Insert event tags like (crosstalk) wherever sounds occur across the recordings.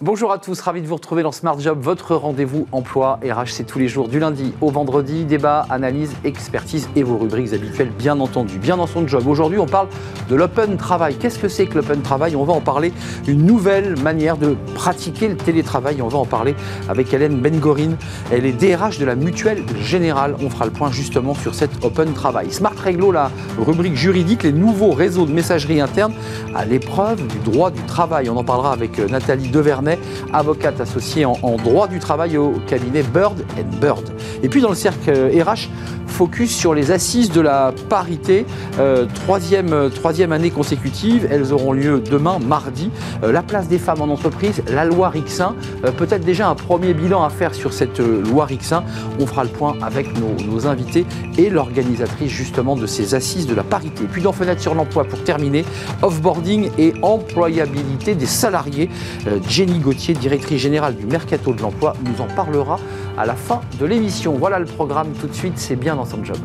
Bonjour à tous, ravi de vous retrouver dans Smart Job, votre rendez-vous emploi RH, c'est tous les jours du lundi au vendredi, débat, analyse, expertise et vos rubriques habituelles bien entendu. Bien dans son job. Aujourd'hui, on parle de l'open travail. Qu'est-ce que c'est que l'open travail? On va en parler, une nouvelle manière de pratiquer le télétravail. On va en parler avec Hélène Bengorin. Elle est DRH de la Mutuelle Générale. On fera le point justement sur cet open travail. Smart Réglo, la rubrique juridique, les nouveaux réseaux de messagerie interne à l'épreuve du droit du travail. On en parlera avec euh, Nathalie Devernay avocate associée en, droit du travail au cabinet Bird Bird. Et puis dans le cercle RH, focus sur les assises de la parité, euh, troisième, euh, troisième année consécutive. Elles auront lieu demain, mardi. Euh, la place des femmes en entreprise, la loi Rixin. Peut-être déjà un premier bilan à faire sur cette loi Rixin. On fera le point avec nos, invités et l'organisatrice justement de ces assises de la parité. Puis dans Fenêtre sur l'emploi, pour terminer, offboarding et employabilité des salariés. Jenny Gauthier, directrice générale du Mercato de l'emploi, nous en parlera à la fin de l'émission. Voilà le programme tout de suite, c'est bien dans son job.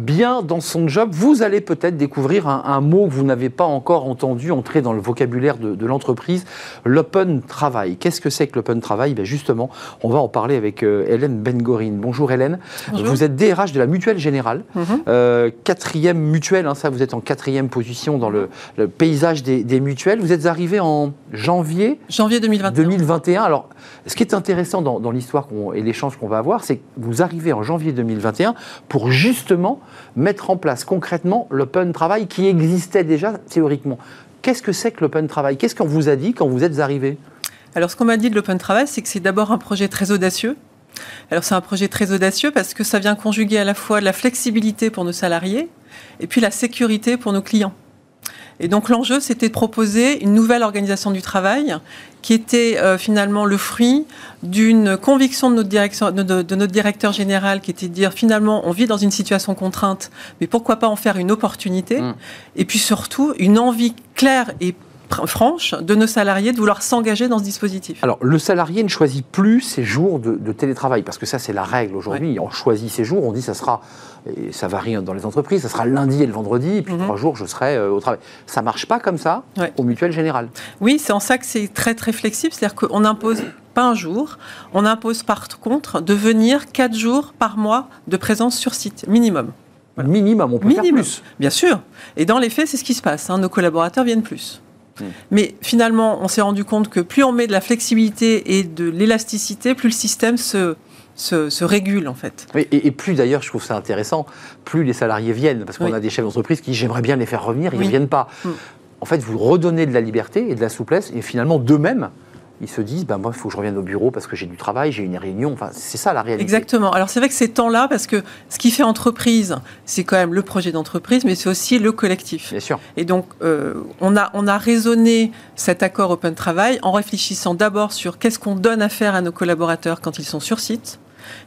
Bien dans son job, vous allez peut-être découvrir un, mot que vous n'avez pas encore entendu entrer dans le vocabulaire de, l'entreprise, l'open travail. Qu'est-ce que c'est que l'open travail? Ben Justement, on va en parler avec euh, Hélène Bengorin. Bonjour Hélène. Vous êtes DRH de la Mutuelle Générale, mhm. euh, quatrième mutuelle, hein, ça vous êtes en quatrième position dans le, paysage des, mutuelles. Vous êtes arrivé en janvier, janvier 2021. 2021. Alors, ce qui est intéressant dans, dans l'histoire et l'échange qu'on va avoir, c'est que vous arrivez en janvier 2021 pour justement mettre en place concrètement l'open travail qui existait déjà théoriquement. Qu'est-ce que c'est que l'open travail? Qu'est-ce qu'on vous a dit quand vous êtes arrivé Alors, ce qu'on m'a dit de l'open travail, c'est que c'est d'abord un projet très audacieux. Alors, c'est un projet très audacieux parce que ça vient conjuguer à la fois la flexibilité pour nos salariés et puis la sécurité pour nos clients. Et donc l'enjeu, c'était de proposer une nouvelle organisation du travail qui était euh, finalement le fruit d'une conviction de notre, direction, de, notre directeur général, qui était de dire finalement, on vit dans une situation contrainte, mais pourquoi pas en faire une opportunité? Mmh. Et puis surtout, une envie claire et franche de nos salariés de vouloir s'engager dans ce dispositif. Alors, le salarié ne choisit plus ses jours de, télétravail, parce que ça, c'est la règle aujourd'hui. On choisit ses jours, on dit ça sera, et ça varie dans les entreprises, ça sera le lundi et le vendredi, et puis mhm. trois jours, je serai euh, au travail. Ça marche pas comme ça au mutuel général. Oui, c'est en ça que c'est très, très flexible. C'est-à-dire qu'on n'impose pas un jour, on impose par contre de venir quatre jours par mois de présence sur site, minimum. Minimum, on peut faire plus. Bien sûr. Et dans les faits, c'est ce qui se passe. Hein. Nos collaborateurs viennent plus. Mm. Mais finalement, on s'est rendu compte que plus on met de la flexibilité et de l'élasticité, plus le système se, se, régule en fait. et, plus d'ailleurs, je trouve ça intéressant, plus les salariés viennent, parce qu'on a des chefs d'entreprise qui j'aimerais bien les faire revenir, ils ne viennent pas. Mm. En fait, vous redonnez de la liberté et de la souplesse, et finalement d'eux-mêmes, ils se disent, ben moi, il faut que je revienne au bureau parce que j'ai du travail, j'ai une réunion. Enfin, c'est ça la réalité. Exactement. Alors c'est vrai que ces temps-là, parce que ce qui fait entreprise, c'est quand même le projet d'entreprise, mais c'est aussi le collectif. Bien sûr. Et donc, euh, on, a, on a raisonné cet accord Open Travail en réfléchissant d'abord sur qu'est-ce qu'on donne à faire à nos collaborateurs quand ils sont sur site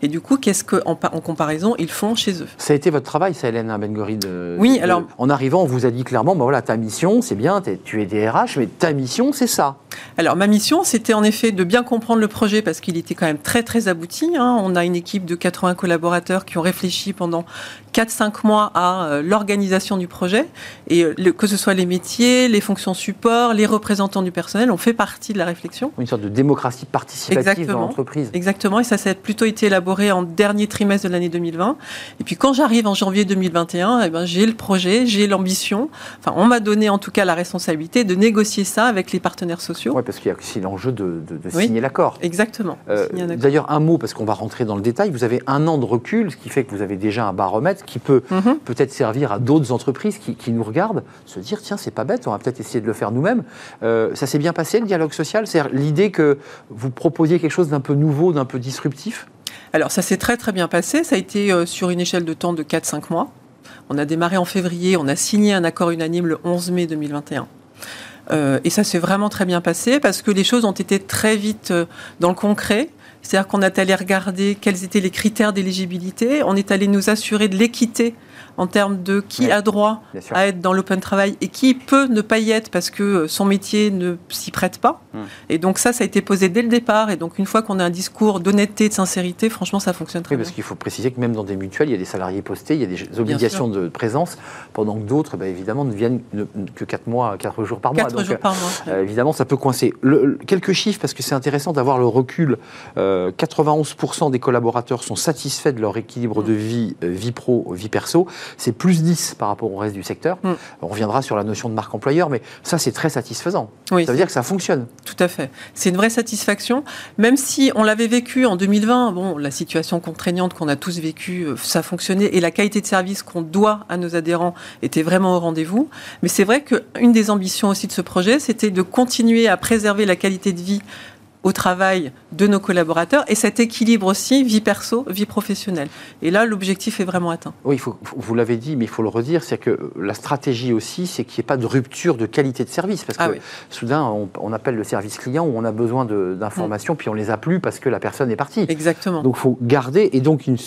et du coup, qu'est-ce qu'en en comparaison, ils font chez eux Ça a été votre travail, ça, Hélène Bengori de, Oui, alors. en arrivant, on vous a dit clairement bah voilà, ta mission, c'est bien, tu es DRH, mais ta mission, c'est ça. Alors, ma mission, c'était en effet de bien comprendre le projet parce qu'il était quand même très, très abouti. Hein. On a une équipe de 80 collaborateurs qui ont réfléchi pendant 4-5 mois à euh, l'organisation du projet. Et euh, que ce soit les métiers, les fonctions support, les représentants du personnel, on fait partie de la réflexion. Une sorte de démocratie participative dans l'entreprise. Exactement, et ça, ça a plutôt été élaboré en dernier trimestre de l'année 2020. Et puis quand j'arrive en janvier 2021, eh ben, j'ai le projet, j'ai l'ambition. Enfin, on m'a donné en tout cas la responsabilité de négocier ça avec les partenaires sociaux. Oui, parce qu'il y a aussi l'enjeu de, signer l'accord. Exactement. Euh, d'ailleurs, un mot, parce qu'on va rentrer dans le détail. Vous avez un an de recul, ce qui fait que vous avez déjà un baromètre qui peut mhm. peut-être servir à d'autres entreprises qui, nous regardent, se dire tiens, c'est pas bête, on va peut-être essayer de le faire nous-mêmes. Euh, ça s'est bien passé le dialogue social? C'est l'idée que vous proposiez quelque chose d'un peu nouveau, d'un peu disruptif? Alors ça s'est très très bien passé, ça a été euh, sur une échelle de temps de 4-5 mois. On a démarré en février, on a signé un accord unanime le 11 mai 2021. Euh, et ça s'est vraiment très bien passé parce que les choses ont été très vite euh, dans le concret. C'est-à-dire qu'on est allé regarder quels étaient les critères d'éligibilité, on est allé nous assurer de l'équité en termes de qui a droit à être dans l'open travail et qui peut ne pas y être parce que son métier ne s'y prête pas. Hmm. Et donc ça, ça a été posé dès le départ. Et donc une fois qu'on a un discours d'honnêteté, de sincérité, franchement, ça fonctionne très oui, bien. Parce qu'il faut préciser que même dans des mutuelles, il y a des salariés postés, il y a des obligations de présence, pendant que d'autres, bah, évidemment, ne viennent que 4 mois, 4 jours par mois. 4 jours par mois. Euh, évidemment, ça peut coincer. quelques chiffres, parce que c'est intéressant d'avoir le recul. 91% euh, des collaborateurs sont satisfaits de leur équilibre hmm. de vie, euh, vie pro, vie perso. C'est plus 10 par rapport au reste du secteur. Hmm. On reviendra sur la notion de marque employeur, mais ça, c'est très satisfaisant. ça veut dire que ça fonctionne. Tout à fait. C'est une vraie satisfaction, même si on l'avait vécu en 2020. Bon, la situation contraignante qu'on a tous vécue, euh, ça fonctionnait et la qualité de service qu'on doit à nos adhérents était vraiment au rendez-vous. Mais c'est vrai qu'une des ambitions aussi de ce projet, c'était de continuer à préserver la qualité de vie au travail de nos collaborateurs et cet équilibre aussi vie perso, vie professionnelle. Et là, l'objectif est vraiment atteint. Oui, il faut, vous l'avez dit, mais il faut le redire, c'est que la stratégie aussi, c'est qu'il n'y ait pas de rupture de qualité de service. Parce ah que soudain, on, appelle le service client où on a besoin d'informations, mm. puis on les a plus parce que la personne est partie. Exactement. Donc il faut garder, et donc une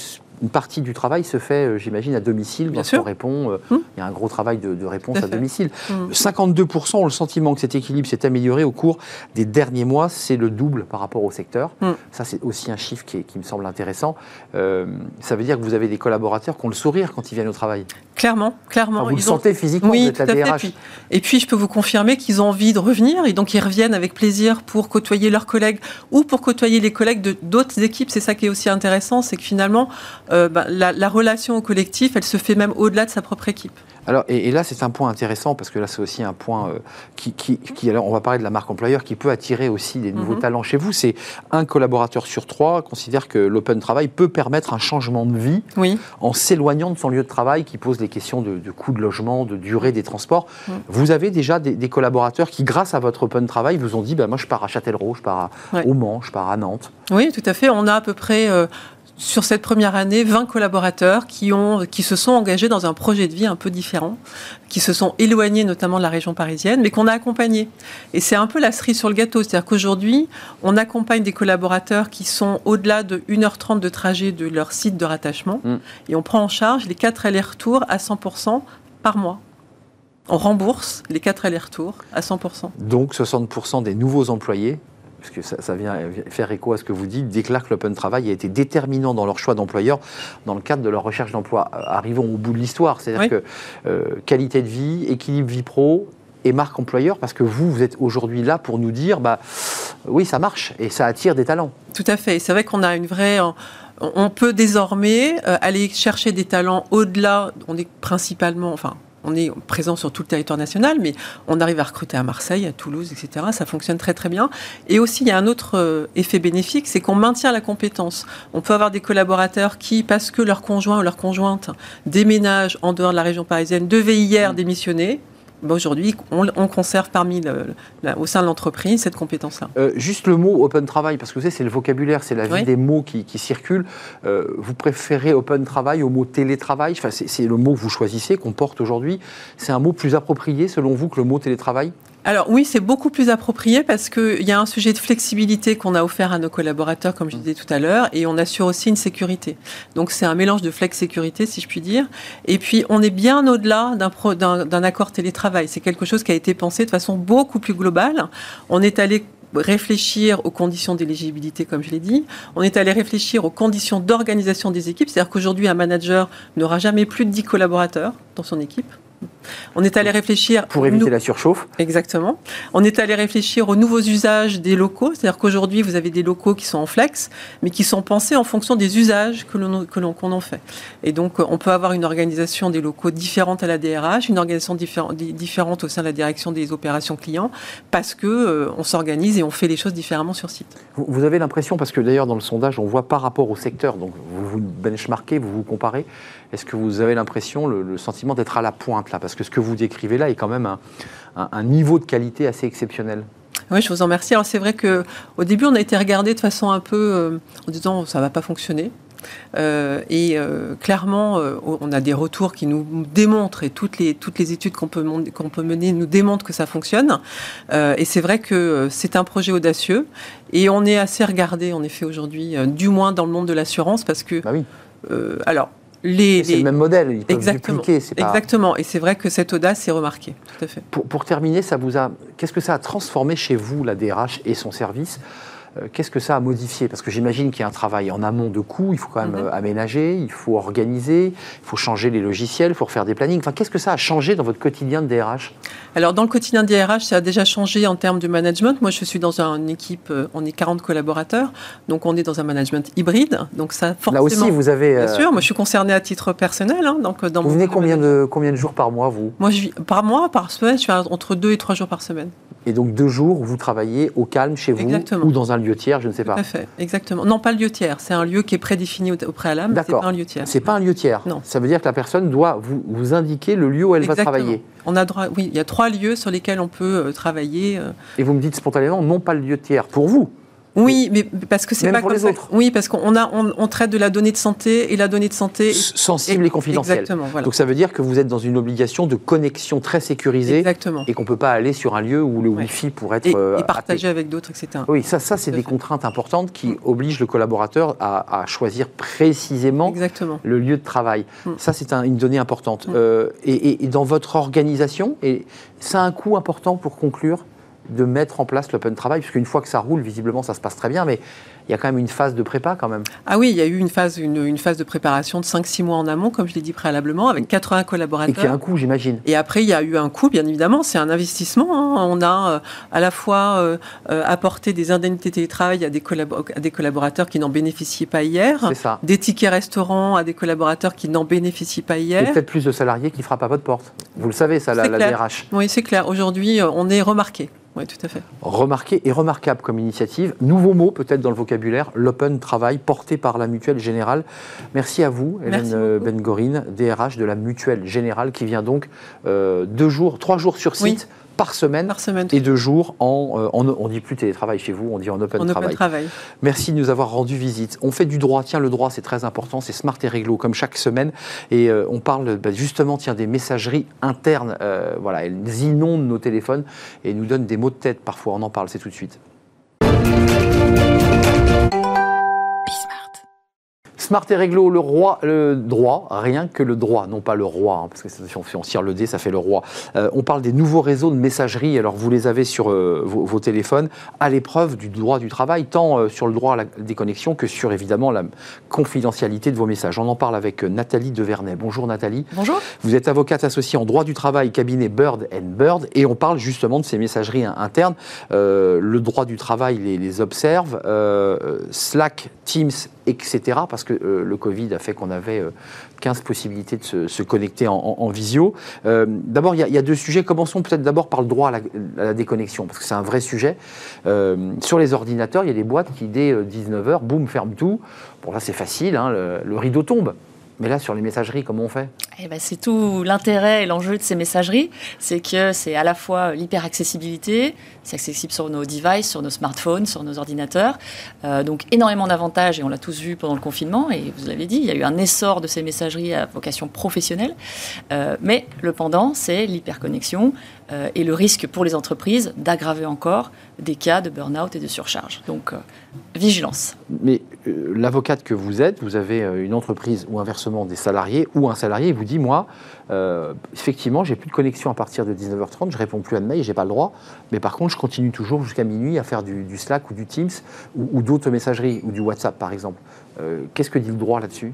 une partie du travail se fait, euh, j'imagine, à domicile. Bien sûr. répond, euh, hum. il y a un gros travail de, réponse à, domicile. 52% hum. ont le sentiment que cet équilibre s'est amélioré au cours des derniers mois. C'est le double par rapport au secteur. Hum. Ça, c'est aussi un chiffre qui, me semble intéressant. Euh, ça veut dire que vous avez des collaborateurs qui ont le sourire quand ils viennent au travail. Clairement, clairement. vous le sentez physiquement, oui, à fait. Et puis, je peux vous confirmer qu'ils ont envie de revenir et donc ils reviennent avec plaisir pour côtoyer leurs collègues ou pour côtoyer les collègues de d'autres équipes. C'est ça qui est aussi intéressant, c'est que finalement, euh, bah, la, relation au collectif, elle se fait même au-delà de sa propre équipe. Alors, et, là, c'est un point intéressant parce que là, c'est aussi un point euh, qui, qui, alors, on va parler de la marque employeur qui peut attirer aussi des nouveaux mhm. talents chez vous. C'est un collaborateur sur trois considère que l'open travail peut permettre un changement de vie oui. en s'éloignant de son lieu de travail, qui pose des questions de, coût de logement, de durée des transports. Mhm. Vous avez déjà des, collaborateurs qui, grâce à votre open travail, vous ont dit, bah, moi, je pars à Châtellerault, je pars au Mans, je pars à Nantes. Oui, tout à fait. On a à peu près euh, sur cette première année 20 collaborateurs qui, ont, qui se sont engagés dans un projet de vie un peu différent, qui se sont éloignés notamment de la région parisienne, mais qu'on a accompagnés. Et c'est un peu la cerise sur le gâteau, c'est-à-dire qu'aujourd'hui, on accompagne des collaborateurs qui sont au-delà de 1h30 de trajet de leur site de rattachement, mm. et on prend en charge les 4 allers-retours à 100% par mois. On rembourse les 4 allers-retours à 100%. Donc 60% des nouveaux employés que ça, vient faire écho à ce que vous dites, déclarent que l'open travail a été déterminant dans leur choix d'employeur dans le cadre de leur recherche d'emploi. Arrivons au bout de l'histoire, c'est-à-dire que euh, qualité de vie, équilibre vie pro et marque employeur, parce que vous, vous êtes aujourd'hui là pour nous dire, bah, oui, ça marche et ça attire des talents. Tout à fait. C'est vrai qu'on a une vraie on peut désormais euh, aller chercher des talents au-delà. On est principalement, enfin, on est présent sur tout le territoire national, mais on arrive à recruter à Marseille, à Toulouse, etc. Ça fonctionne très très bien. Et aussi, il y a un autre euh, effet bénéfique, c'est qu'on maintient la compétence. On peut avoir des collaborateurs qui, parce que leur conjoint ou leur conjointe déménage en dehors de la région parisienne, devaient hier mmh. démissionner bah, aujourd'hui, on, conserve parmi au sein de l'entreprise cette compétence-là. Euh, juste le mot open travail, parce que vous savez, c'est le vocabulaire, c'est la vie des mots qui, circulent. Euh, vous préférez open travail au mot télétravail? Enfin, C'est le mot que vous choisissez, qu'on porte aujourd'hui. C'est un mot plus approprié, selon vous, que le mot télétravail? Alors oui, c'est beaucoup plus approprié parce qu'il y a un sujet de flexibilité qu'on a offert à nos collaborateurs, comme je disais tout à l'heure, et on assure aussi une sécurité. Donc c'est un mélange de flex-sécurité, si je puis dire. Et puis on est bien au-delà d'un accord télétravail. C'est quelque chose qui a été pensé de façon beaucoup plus globale. On est allé réfléchir aux conditions d'éligibilité, comme je l'ai dit. On est allé réfléchir aux conditions d'organisation des équipes. C'est-à-dire qu'aujourd'hui, un manager n'aura jamais plus de 10 collaborateurs dans son équipe. On est allé réfléchir. Pour éviter la surchauffe. Exactement. On est allé réfléchir aux nouveaux usages des locaux. C'est-à-dire qu'aujourd'hui, vous avez des locaux qui sont en flex, mais qui sont pensés en fonction des usages que l'on, que l'on, qu'on en fait. Et donc, on peut avoir une organisation des locaux différente à la DRH, une organisation différente au sein de la direction des opérations clients, parce que euh, on s'organise et on fait les choses différemment sur site. Vous avez l'impression, parce que d'ailleurs, dans le sondage, on voit par rapport au secteur, donc vous vous benchmarkez, vous vous comparez, est-ce que vous avez l'impression, le, sentiment d'être à la pointe là? Parce que ce que vous décrivez là est quand même un, niveau de qualité assez exceptionnel. Oui, je vous en remercie. Alors c'est vrai qu'au début, on a été regardé de façon un peu euh, en disant ça ne va pas fonctionner. Euh, et euh, clairement, on a des retours qui nous démontrent, et toutes les, toutes les études qu'on peut, qu'on peut mener nous démontrent que ça fonctionne. et c'est vrai que c'est un projet audacieux. Et on est assez regardé, en effet, aujourd'hui, du moins dans le monde de l'assurance, parce que... Bah oui. alors, les, C'est le même modèle, ils peuvent Exactement. dupliquer. c'est pas- Exactement. Et c'est vrai que cette audace est remarquée. Tout à fait. Pour, pour terminer, ça vous a, qu'est-ce que ça a transformé chez vous, la DRH et son service? Euh, Qu'est-ce que ça a modifié? Parce que j'imagine qu'il y a un travail en amont de coûts, il faut quand même Mhm. euh, aménager, il faut organiser, il faut changer les logiciels, il faut refaire des plannings. Enfin, qu'est-ce que ça a changé dans votre quotidien de DRH Alors, dans le quotidien des RH, ça a déjà changé en termes de management. Moi, je suis dans une équipe, euh, on est 40 collaborateurs, donc on est dans un management hybride. Donc, ça, forcément. Là aussi, vous avez. Bien euh, sûr, moi, je suis concernée à titre personnel. hein, donc, dans vous venez combien de, combien de jours par mois, vous? Moi, je vis par mois, par semaine, je suis entre deux et trois jours par semaine. Et donc deux jours où vous travaillez au calme chez vous Exactement. ou dans un lieu tiers, je ne sais Tout pas. à fait, exactement. Non, pas le lieu tiers. C'est un lieu qui est prédéfini au, préalable. mais C'est D'accord. pas un lieu tiers. C'est pas un lieu tiers. Non. Ça veut dire que la personne doit vous, vous indiquer le lieu où elle Exactement. va travailler. Oui, il y a trois lieux sur lesquels on peut euh, travailler. euh. Et vous me dites spontanément non pas le lieu tiers pour vous. Oui, mais parce que c'est pas pour comme les ça- autres. Oui, parce qu'on a, on, on traite de la donnée de santé et la donnée de santé. sensible et confidentielle. Exactement, voilà. Donc ça veut dire que vous êtes dans une obligation de connexion très sécurisée Exactement. et qu'on ne peut pas aller sur un lieu où le Ouais. Wi-Fi pourrait être Et, euh, et partager hacké. avec d'autres, etc. Oui, ça, ça c'est des fait. contraintes importantes qui obligent le collaborateur à, à choisir précisément Exactement. le lieu de travail. Mm. Ça, c'est un- une donnée importante. Mm. Euh, et dans votre organisation, et ça a un coût important pour conclure de mettre en place l'open travail, parce qu'une fois que ça roule, visiblement, ça se passe très bien, mais il y a quand même une phase de prépa quand même. Ah oui, il y a eu une phase, une, une phase de préparation de 5-6 mois en amont, comme je l'ai dit préalablement, avec 80 Et qui a collaborateurs. un coût, j'imagine. Et après, il y a eu un coût, bien évidemment, c'est un investissement. hein. On a euh, à la fois euh, euh, apporté des indemnités télétravail à des, collabo- à des collaborateurs qui n'en bénéficiaient pas hier, C'est ça. des tickets restaurants à des collaborateurs qui n'en bénéficient pas Et hier. peut-être plus de salariés qui frappent à votre porte. Vous le savez, ça, la, la. DRH. Oui, c'est clair. Aujourd'hui, on est remarqué. Oui, tout à fait. Remarqué et remarquable comme initiative. Nouveau mot peut-être dans le vocabulaire, l'open travail porté par la Mutuelle Générale. Merci à vous, Hélène beaucoup. Ben-Gorine, DRH de la Mutuelle Générale, qui vient donc euh, deux jours, trois jours sur Oui. Par semaine Par semaine, et deux jours en, euh, en- on dit plus télétravail chez vous, on dit en open en travail. open travail. Merci de nous avoir rendu visite. On fait du droit. Tiens, le droit, c'est très important. C'est smart et réglo, comme chaque semaine. Et euh, on parle bah, justement tiens, des messageries internes. Euh, voilà, elles inondent nos téléphones et nous donnent des mots de tête parfois. On en parle, c'est tout de suite. Smart et réglo, le roi, le droit, rien que le droit, non pas le roi, hein, parce que si on, si on tire le dé, ça fait le roi. Euh, on parle des nouveaux réseaux de messagerie, alors vous les avez sur euh, vos, vos téléphones, à l'épreuve du droit du travail, tant euh, sur le droit à la déconnexion que sur évidemment la confidentialité de vos messages. On en parle avec Nathalie Devernay. Bonjour Nathalie. Bonjour. Vous êtes avocate associée en droit du travail, cabinet Bird and Bird, et on parle justement de ces messageries in- internes. Le droit du travail les, les observe, Slack, Teams, etc. Parce que euh, le Covid a fait qu'on avait euh, 15 possibilités de se, connecter en, visio. Euh, d'abord, il y, a- deux sujets. Commençons peut-être d'abord par le droit à la, déconnexion, parce que c'est un vrai sujet. Euh, sur les ordinateurs, il y a des boîtes qui, dès 19h, boum, ferment tout. Bon, là, c'est facile, hein, le rideau tombe. Mais là, sur les messageries, comment on fait? Eh ben, c'est tout l'intérêt et l'enjeu de ces messageries, c'est que c'est à la fois l'hyper-accessibilité, c'est accessible sur nos devices, sur nos smartphones, sur nos ordinateurs, Euh, donc énormément d'avantages et on l'a tous vu pendant le confinement et vous l'avez dit, il y a eu un essor de ces messageries à vocation professionnelle, Euh, mais le pendant, c'est l'hyperconnexion euh, et le risque pour les entreprises d'aggraver encore des cas de burn-out et de surcharge. Donc vigilance. Mais l'avocate que vous êtes, vous avez euh, une entreprise ou inversement des salariés, ou un salarié vous dit Moi, euh, effectivement, j'ai plus de connexion à partir de 19h30, je réponds plus à de mails, j'ai pas le droit. Mais par contre, je continue toujours jusqu'à minuit à faire du, Slack ou du Teams ou, d'autres messageries ou du WhatsApp par exemple. Euh, Qu'est-ce que dit le droit là-dessus?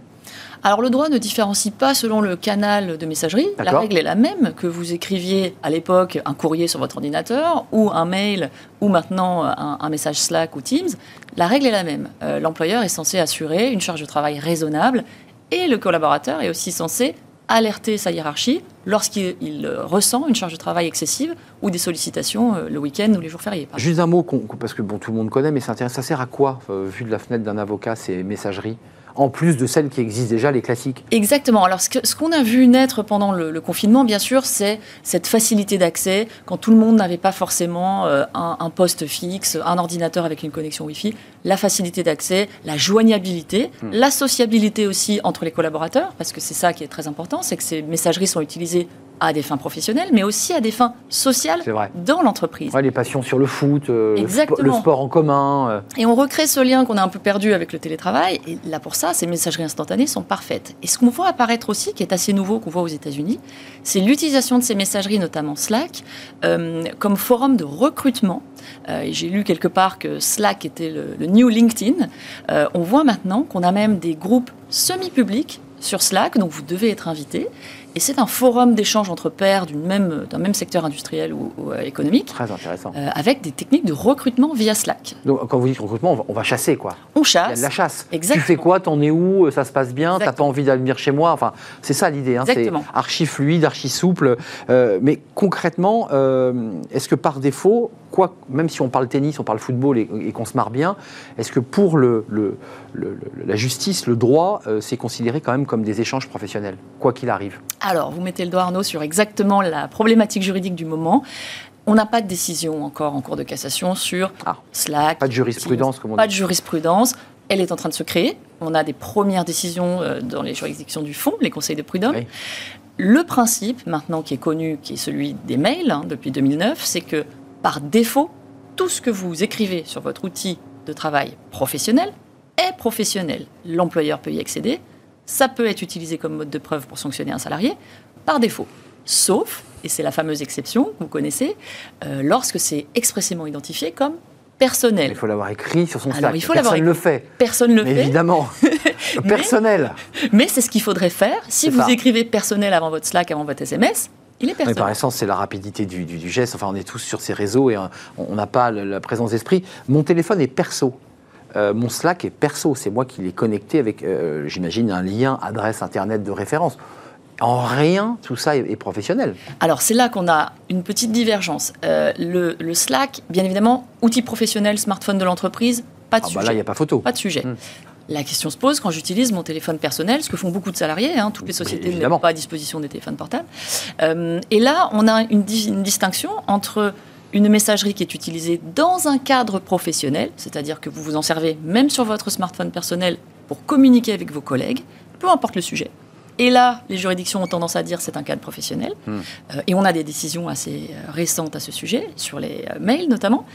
Alors le droit ne différencie pas selon le canal de messagerie. La règle est la même que vous écriviez à l'époque un courrier sur votre ordinateur ou un mail ou maintenant un, un message Slack ou Teams. La règle est la même. Euh, L'employeur est censé assurer une charge de travail raisonnable et le collaborateur est aussi censé alerter sa hiérarchie lorsqu'il il, euh, ressent une charge de travail excessive ou des sollicitations euh, le week-end ou les jours fériés. Juste un mot, parce que bon, tout le monde connaît, mais intéressant. Ça sert à quoi, euh, vu de la fenêtre d'un avocat, ces messageries? En plus de celles qui existent déjà, les classiques Exactement. Alors, ce qu'on a vu naître pendant le, le confinement, bien sûr, c'est cette facilité d'accès quand tout le monde n'avait pas forcément euh, un, un poste fixe, un ordinateur avec une connexion Wi-Fi. La facilité d'accès, la joignabilité, Hmm. la sociabilité aussi entre les collaborateurs, parce que c'est ça qui est très important, c'est que ces messageries sont utilisées à des fins professionnelles, mais aussi à des fins sociales dans l'entreprise. Ouais, les passions sur le foot, euh, le sport en commun. Euh. Et on recrée ce lien qu'on a un peu perdu avec le télétravail. Et là, pour ça, ces messageries instantanées sont parfaites. Et ce qu'on voit apparaître aussi, qui est assez nouveau, qu'on voit aux États-Unis, c'est l'utilisation de ces messageries, notamment Slack, euh, comme forum de recrutement. j'ai lu quelque part que Slack était le, le new LinkedIn. on voit maintenant qu'on a même des groupes semi-publics sur Slack, donc vous devez être invité. Et c'est un forum d'échange entre pairs d'un même, même secteur industriel ou, euh, économique. Très intéressant. Euh, avec des techniques de recrutement via Slack. Donc, quand vous dites recrutement, on va, chasser, quoi. On chasse. Il y a de la chasse. Exactement. Tu fais quoi T'en es où Ça se passe bien T'as pas envie d'aller venir chez moi Enfin, c'est ça l'idée. Hein, c'est archi fluide, archi souple. Euh, mais concrètement, est-ce que par défaut, quoi, même si on parle tennis, on parle football et, qu'on se marre bien, est-ce que pour le, la justice, le droit, c'est considéré quand même comme des échanges professionnels, quoi qu'il arrive? Alors, vous mettez le doigt, Arnaud, sur exactement la problématique juridique du moment. On n'a pas de décision encore en cours de cassation sur ah, Slack. Pas de jurisprudence, comme on Pas de jurisprudence. Elle est en train de se créer. On a des premières décisions euh, dans les juridictions du fond, les conseils de prud'homme. Le principe, maintenant qui est connu, qui est celui des mails hein, depuis 2009, c'est que par défaut, tout ce que vous écrivez sur votre outil de travail professionnel est professionnel. L'employeur peut y accéder, ça peut être utilisé comme mode de preuve pour sanctionner un salarié par défaut. Sauf, et c'est la fameuse exception que vous connaissez, euh, lorsque c'est expressément identifié comme personnel. Il faut l'avoir écrit sur son site. Personne ne le fait. Personne ne le fait. Évidemment. (laughs) personnel. Mais, c'est ce qu'il faudrait faire. Si vous écrivez personnel avant votre Slack, avant votre SMS, il est personnel. Mais par essence, c'est la rapidité du, geste. Enfin, on est tous sur ces réseaux et on n'a pas la présence d'esprit. Mon téléphone est perso. Euh, mon Slack est perso, c'est moi qui l'ai connecté avec, euh, j'imagine, un lien adresse Internet de référence. En rien, tout ça est, professionnel. Alors c'est là qu'on a une petite divergence. Euh, le, Slack, bien évidemment, outil professionnel, smartphone de l'entreprise, pas de ah sujet. Bah là, il n'y a pas photo. Pas de sujet. Hmm. La question se pose quand j'utilise mon téléphone personnel, ce que font beaucoup de salariés. Hein, toutes les sociétés ne mettent pas à disposition des téléphones portables. et là, on a une, une distinction entre une messagerie qui est utilisée dans un cadre professionnel, c'est-à-dire que vous vous en servez même sur votre smartphone personnel pour communiquer avec vos collègues, peu importe le sujet. Et là, les juridictions ont tendance à dire c'est un cadre professionnel. Hmm. Euh, et on a des décisions assez euh, récentes à ce sujet, sur les euh, mails notamment.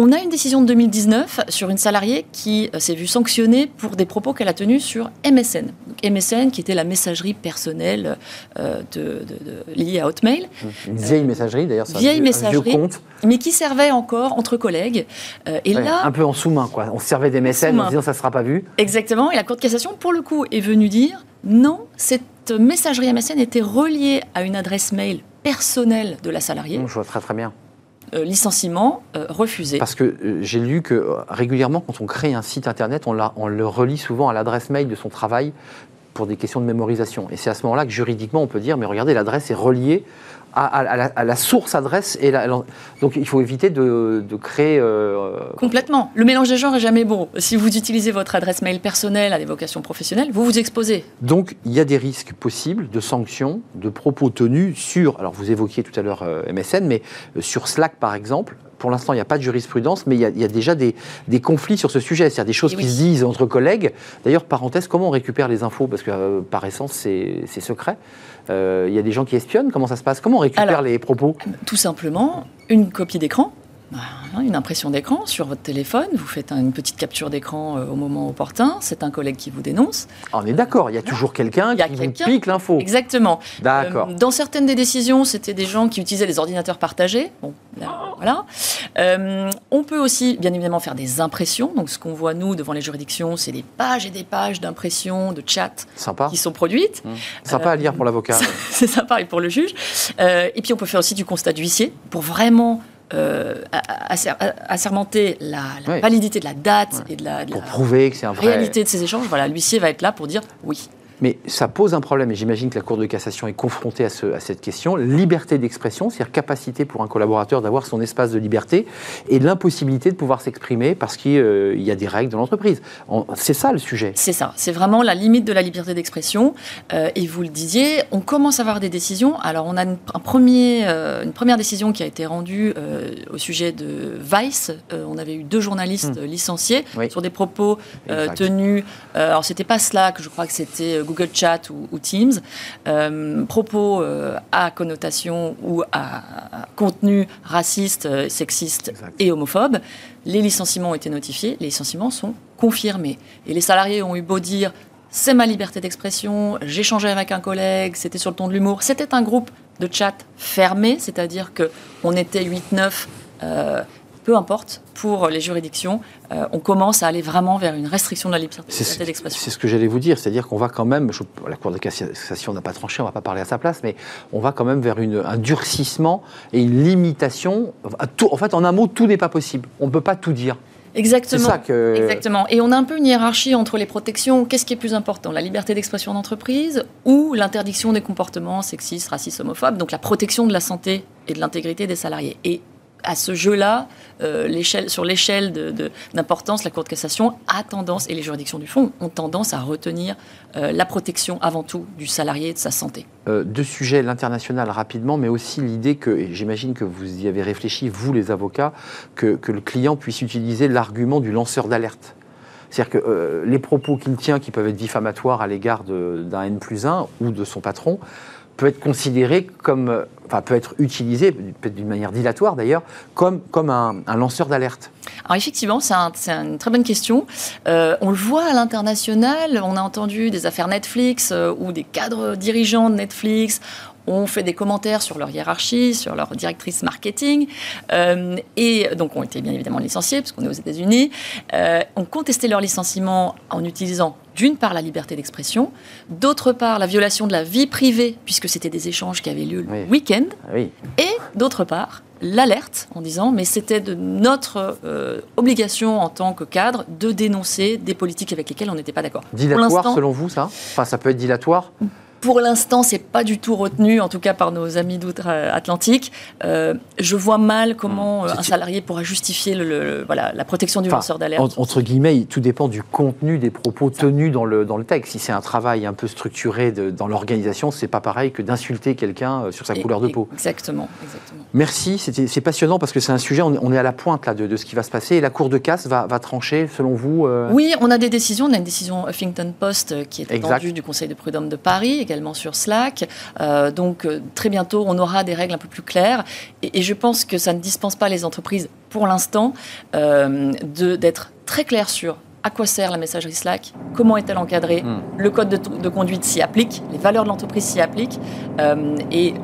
On a une décision de 2019 sur une salariée qui euh, s'est vue sanctionnée pour des propos qu'elle a tenus sur MSN. MSN, qui était la messagerie personnelle euh, de, liée à Hotmail. Une vieille messagerie, d'ailleurs, vieille messagerie, compte. mais qui servait encore entre collègues. Euh, et là, un peu en sous-main, quoi. On servait des MSN en disant ça ne sera pas vu. Exactement. Et la Cour de cassation, pour le coup, est venue dire non, cette messagerie MSN était reliée à une adresse mail personnelle de la salariée. Je vois très très bien. Euh, licenciement euh, refusé. Parce que euh, j'ai lu que régulièrement, quand on crée un site internet, on, on le relie souvent à l'adresse mail de son travail pour des questions de mémorisation. Et c'est à ce moment-là que juridiquement, on peut dire, mais regardez, l'adresse est reliée à, la, source adresse. Et donc il faut éviter de, créer. Euh, Complètement. Le mélange des genres est jamais bon. Si vous utilisez votre adresse mail personnelle à des vocations professionnelles, vous vous exposez. Donc il y a des risques possibles de sanctions, de propos tenus sur. Alors vous évoquiez tout à l'heure euh, MSN, mais euh, sur Slack par exemple, pour l'instant, il n'y a pas de jurisprudence, mais il y a, déjà des, conflits sur ce sujet, c'est-à-dire des choses qui se disent entre collègues. D'ailleurs, parenthèse, comment on récupère les infos? Parce que par essence, c'est secret. Euh, il y a des gens qui espionnent. Comment ça se passe? Comment on récupère les propos? Tout simplement, une copie d'écran une impression d'écran sur votre téléphone, vous faites une petite capture d'écran euh, au moment opportun, c'est un collègue qui vous dénonce. On est d'accord, il y a toujours quelqu'un qui vous pique l'info. Exactement. D'accord. Euh, dans certaines des décisions, c'était des gens qui utilisaient les ordinateurs partagés. Bon, voilà. Euh, on peut aussi, bien évidemment, faire des impressions. Donc, ce qu'on voit, nous, devant les juridictions, c'est des pages et des pages d'impressions, de chat qui sont produites. Mmh. Sympa à lire pour l'avocat. (laughs) c'est sympa et pour le juge. et puis, on peut faire aussi du constat d'huissier pour vraiment euh, assermenter la, validité de la date et de la, prouver que c'est un vrai... réalité de ces échanges, voilà, l'huissier va être là pour dire oui. Mais ça pose un problème, et j'imagine que la Cour de cassation est confrontée à, ce, à cette question. Liberté d'expression, c'est-à-dire capacité pour un collaborateur d'avoir son espace de liberté, et l'impossibilité de pouvoir s'exprimer parce qu'il euh, y a des règles dans l'entreprise. C'est ça le sujet. C'est ça, c'est vraiment la limite de la liberté d'expression. Euh, et vous le disiez, on commence à avoir des décisions. Alors on a une, un premier, euh, une première décision qui a été rendue au sujet de Vice. on avait eu deux journalistes hmm. licenciés sur des propos tenus. alors c'était pas cela que je crois que c'était Google Chat ou, Teams, propos à connotation ou à, contenu raciste, sexiste et homophobe, les licenciements ont été notifiés, les licenciements sont confirmés. Et les salariés ont eu beau dire c'est ma liberté d'expression, j'ai changé avec un collègue, c'était sur le ton de l'humour. C'était un groupe de chat fermé, c'est-à-dire qu'on était 8-9, euh, peu importe, pour les juridictions, euh, on commence à aller vraiment vers une restriction de la liberté d'expression. C'est ce que j'allais vous dire, c'est-à-dire qu'on va quand même, la Cour de cassation n'a pas tranché, on ne va pas parler à sa place, mais on va quand même vers une, un durcissement et une limitation. en fait, en un mot, tout n'est pas possible. On ne peut pas tout dire. Exactement. Exactement. Et on a un peu une hiérarchie entre les protections. Qu'est-ce qui est plus important La liberté d'expression d'entreprise ou l'interdiction des comportements sexistes, racistes, homophobes Donc la protection de la santé et de l'intégrité des salariés? Et à ce jeu-là, euh, sur l'échelle d'importance, la Cour de cassation a tendance, et les juridictions du fond ont tendance à retenir euh, la protection avant tout du salarié et de sa santé. Euh, deux sujets, l'international rapidement, mais aussi l'idée que, j'imagine que vous y avez réfléchi, vous les avocats, que, que le client puisse utiliser l'argument du lanceur d'alerte. C'est-à-dire que les propos qu'il tient, qui peuvent être diffamatoires à l'égard d'un N plus 1 ou de son patron, peut être considéré comme, enfin peut être utilisé, peut-être d'une manière dilatoire d'ailleurs, comme, comme un, lanceur d'alerte Alors effectivement, c'est une très bonne question. Euh, on le voit à l'international, on a entendu des affaires Netflix euh, ou des cadres dirigeants de Netflix ont fait des commentaires sur leur hiérarchie, sur leur directrice marketing, euh, et donc ont été bien évidemment licenciés, parce qu'on est aux États-Unis, euh, ont contesté leur licenciement en utilisant d'une part la liberté d'expression, d'autre part la violation de la vie privée, puisque c'était des échanges qui avaient lieu le week-end, ah et d'autre part l'alerte en disant mais c'était de notre euh, obligation en tant que cadre de dénoncer des politiques avec lesquelles on n'était pas d'accord. Dilatoire selon vous ça? Enfin ça peut être dilatoire? Pour l'instant, c'est pas du tout retenu, en tout cas par nos amis d'outre-Atlantique. Euh, je vois mal comment hmm. euh, un salarié pourra justifier le, voilà, la protection du lanceur d'alerte. entre guillemets, tout dépend du contenu des propos tenus dans le, dans le texte. Si c'est un travail un peu structuré de, dans l'organisation, c'est pas pareil que d'insulter quelqu'un euh, sur sa couleur de peau. Exactement. exactement. Merci, c'est passionnant parce que c'est un sujet, on, est à la pointe là, de, ce qui va se passer. Et la Cour de casse va, va trancher, selon vous Oui, on a des décisions. On a une décision Huffington Post qui est attendue du Conseil de prud'homme de Paris également sur Slack. Euh, donc euh, très bientôt, on aura des règles un peu plus claires. Et, je pense que ça ne dispense pas les entreprises, pour l'instant, euh, d'être très clair sur à quoi sert la messagerie Slack, comment est-elle encadrée, hmm. le code de, conduite s'y applique, les valeurs de l'entreprise s'y appliquent, et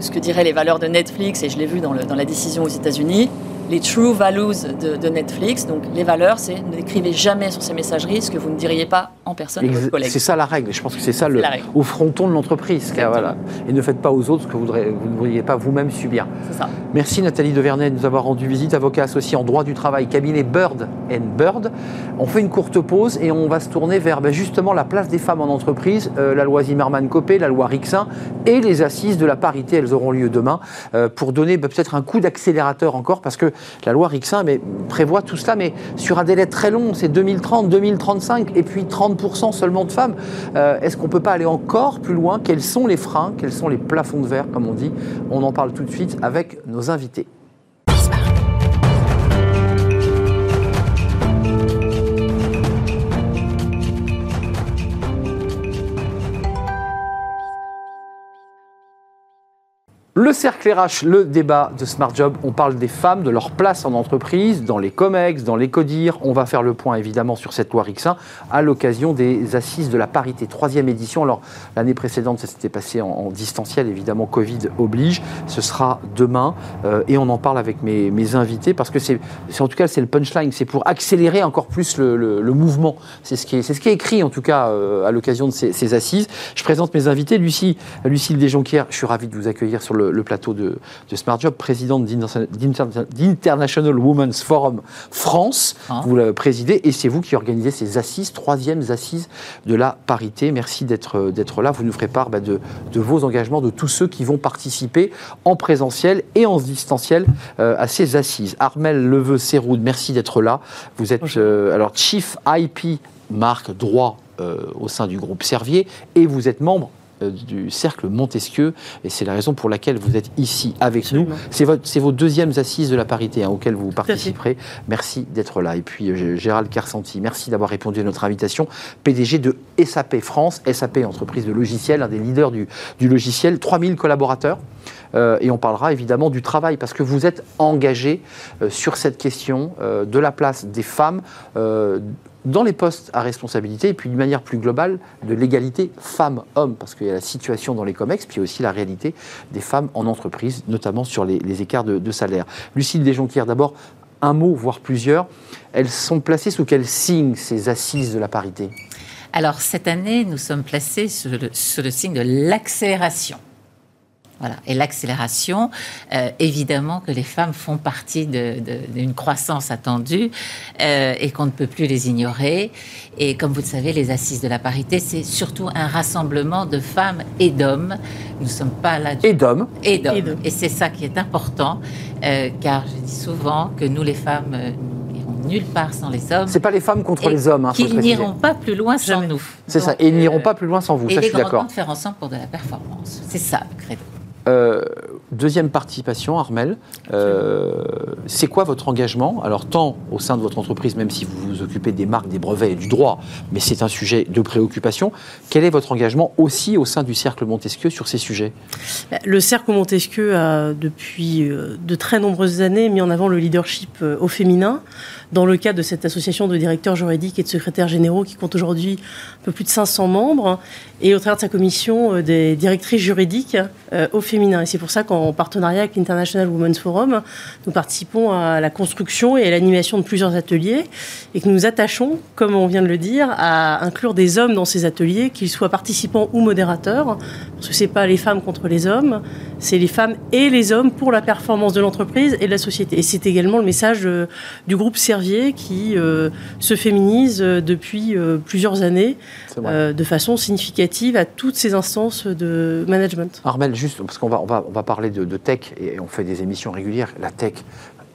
ce que diraient les valeurs de Netflix, et je l'ai vu dans, dans la décision aux États-Unis, les true values de, Netflix. Donc les valeurs, c'est ne jamais sur ces messageries ce que vous ne diriez pas en personne à vos collègues. C'est ça la règle. Je pense que c'est ça le, au fronton de l'entreprise. Voilà. Et ne faites pas aux autres ce que vous, ne voudriez pas vous-même subir. Ça. Merci Nathalie Devernay de nous avoir rendu visite, avocat associé en droit du travail, cabinet Bird and Bird. On fait une courte pause et on va se tourner vers ben, justement la place des femmes en entreprise, euh, la loi Zimmerman-Copé, la loi Rixin et les assises de la parité. Elles auront lieu demain euh, pour donner ben, peut-être un coup d'accélérateur encore parce que la loi Rixin mais, prévoit tout cela, mais sur un délai très long, c'est 2030, 2035, et puis 30% seulement de femmes. Euh, est-ce qu'on ne peut pas aller encore plus loin? Quels sont les freins? Quels sont les plafonds de verre, comme on dit? On en parle tout de suite avec nos invités. Le cercle RH, le débat de Smart Job, on parle des femmes, de leur place en entreprise, dans les COMEX, dans les CODIR. On va faire le point évidemment sur cette loi Rixin à l'occasion des assises de la parité, troisième édition. Alors l'année précédente, ça s'était passé en, distanciel, évidemment Covid oblige. Ce sera demain euh, et on en parle avec mes, invités parce que c'est en tout cas c'est le punchline, c'est pour accélérer encore plus le, mouvement. C'est ce, qui est, écrit en tout cas euh, à l'occasion de ces, assises. Je présente mes invités. Lucie, Lucille Desjonquières, je suis ravi de vous accueillir sur le le, plateau de, Smart Job, présidente d'International Women's Forum France. Ah. Vous la présidez et c'est vous qui organisez ces assises, troisième assises de la parité. Merci d'être là. Vous nous ferez part bah, de, vos engagements, de tous ceux qui vont participer en présentiel et en distanciel euh, à ces assises. Armel Leveux-Séroud, merci d'être là. Vous êtes euh, alors Chief IP marque droit euh, au sein du groupe Servier et vous êtes membre du cercle Montesquieu, et c'est la raison pour laquelle vous êtes ici avec nous. C'est vos deuxièmes assises de la parité hein, auxquelles vous participerez. Merci d'être là. Et puis euh, Gérald Kersanti, merci d'avoir répondu à notre invitation. PDG de SAP France, SAP, entreprise de logiciel, un des leaders du, du logiciel, 3000 collaborateurs. Euh, et on parlera évidemment du travail, parce que vous êtes engagé euh, sur cette question euh, de la place des femmes dans les postes à responsabilité, et puis d'une manière plus globale, de l'égalité femmes-hommes, parce qu'il y a la situation dans les COMEX, puis aussi la réalité des femmes en entreprise, notamment sur les, écarts de, salaire. Lucille Desjonquières, d'abord, un mot, voire plusieurs. Elles sont placées sous quel signe, ces assises de la parité? Alors, cette année, nous sommes placés sous le signe de l'accélération. Voilà. Et l'accélération, euh, évidemment que les femmes font partie d'une croissance attendue euh, et qu'on ne peut plus les ignorer. Et comme vous le savez, les assises de la parité, c'est surtout un rassemblement de femmes et d'hommes. Nous ne sommes pas là. Et d'hommes. Et d'hommes. Et c'est ça qui est important, euh, car je dis souvent que nous, les femmes, n'irons nulle part sans les hommes. C'est pas les femmes contre les hommes. Hein, qu'ils n'iront pas plus loin sans nous. C'est ça. Et ils n'iront pas plus loin sans vous. Et ça, les je suis d'accord. faire ensemble pour de la performance. C'est ça le credo. Euh, deuxième participation, Armel, euh, c'est quoi votre engagement? Alors tant au sein de votre entreprise, même si vous vous occupez des marques, des brevets et du droit, mais c'est un sujet de préoccupation, quel est votre engagement aussi au sein du Cercle Montesquieu sur ces sujets? Bah, Le Cercle Montesquieu a depuis euh, de très nombreuses années mis en avant le leadership au féminin dans le cadre de cette association de directeurs juridiques et de secrétaires généraux qui compte aujourd'hui un peu plus de 500 membres, et au travers de sa commission euh, des directrices juridiques euh, au féminin. Et c'est pour ça qu'en partenariat avec l'International Women's Forum, nous participons à la construction et à l'animation de plusieurs ateliers, et que nous attachons, comme on vient de le dire, à inclure des hommes dans ces ateliers, qu'ils soient participants ou modérateurs, parce que c'est pas les femmes contre les hommes, c'est les femmes et les hommes pour la performance de l'entreprise et de la société. Et c'est également le message euh, du groupe Servier qui euh, se féminise euh, depuis plusieurs années de façon significative à toutes ces instances de management. Armel, juste parce qu'on va, on va, on va parler de, tech et on fait des émissions régulières. La tech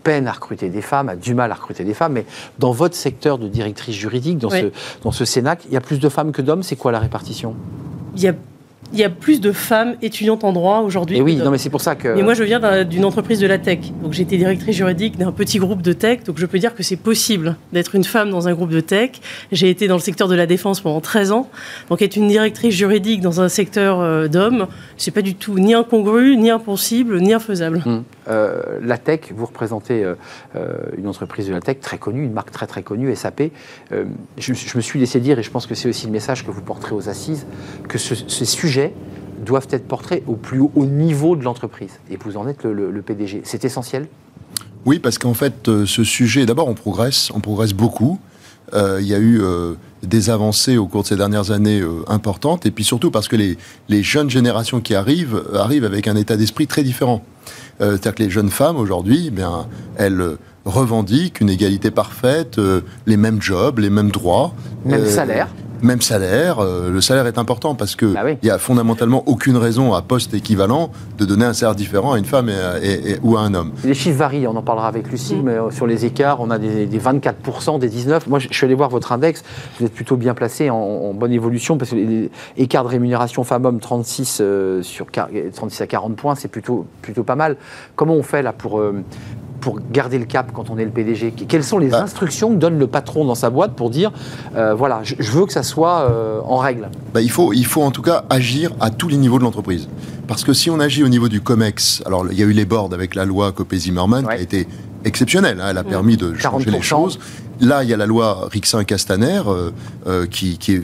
peine à recruter des femmes, a du mal à recruter des femmes, mais dans votre secteur de directrice juridique, dans, ce, dans ce Sénac, il y a plus de femmes que d'hommes, c'est quoi la répartition? Il y a il y a plus de femmes étudiantes en droit aujourd'hui. Et oui, non, mais c'est pour ça que. Mais moi, je viens d'une entreprise de la tech. Donc, j'étais directrice juridique d'un petit groupe de tech. Donc, je peux dire que c'est possible d'être une femme dans un groupe de tech. J'ai été dans le secteur de la défense pendant 13 ans. Donc, être une directrice juridique dans un secteur euh, d'hommes, c'est pas du tout ni incongru, ni impossible, ni infaisable. Hum. Euh, la tech, vous représentez euh, une entreprise de la tech très connue, une marque très très connue, SAP. Je, je, me suis laissé dire, et je pense que c'est aussi le message que vous porterez aux assises, que ce, ce doivent être portés au plus haut niveau de l'entreprise. Et vous en êtes le, PDG. C'est essentiel? Oui, parce qu'en fait, euh, ce sujet, d'abord, on progresse, on progresse beaucoup. Euh, il y a eu euh, des avancées au cours de ces dernières années importantes, et puis surtout parce que les, les, jeunes générations qui arrivent arrivent avec un état d'esprit très différent. C'est-à-dire que les jeunes femmes aujourd'hui, eh bien, elles revendiquent une égalité parfaite, les mêmes jobs, les mêmes droits, même salaire même salaire. Euh, le salaire est important parce que bah il n'y a fondamentalement aucune raison à poste équivalent de donner un salaire différent à une femme et, ou à un homme. Les chiffres varient, on en parlera avec Lucie, mm. mais euh, sur les écarts, on a des, 24%, des 19%. Moi, je suis allé voir votre index, vous êtes plutôt bien placé en, bonne évolution parce que les, écarts de rémunération femmes-hommes 36, euh, sur, 36 à 40 points, c'est plutôt, plutôt pas mal. Comment on fait là pour, pour garder le cap quand on est le PDG Quelles sont les bah. instructions que donne le patron dans sa boîte pour dire euh, voilà, je, veux que ça soit euh, en règle? Bah, il, faut, il faut en tout cas agir à tous les niveaux de l'entreprise. Parce que si on agit au niveau du COMEX, alors il y a eu les boards avec la loi Copé-Zimmermann qui a été exceptionnelle, hein, elle a permis de changer les choses. Là, il y a la loi Rixin-Castaner euh, qui, qui, est,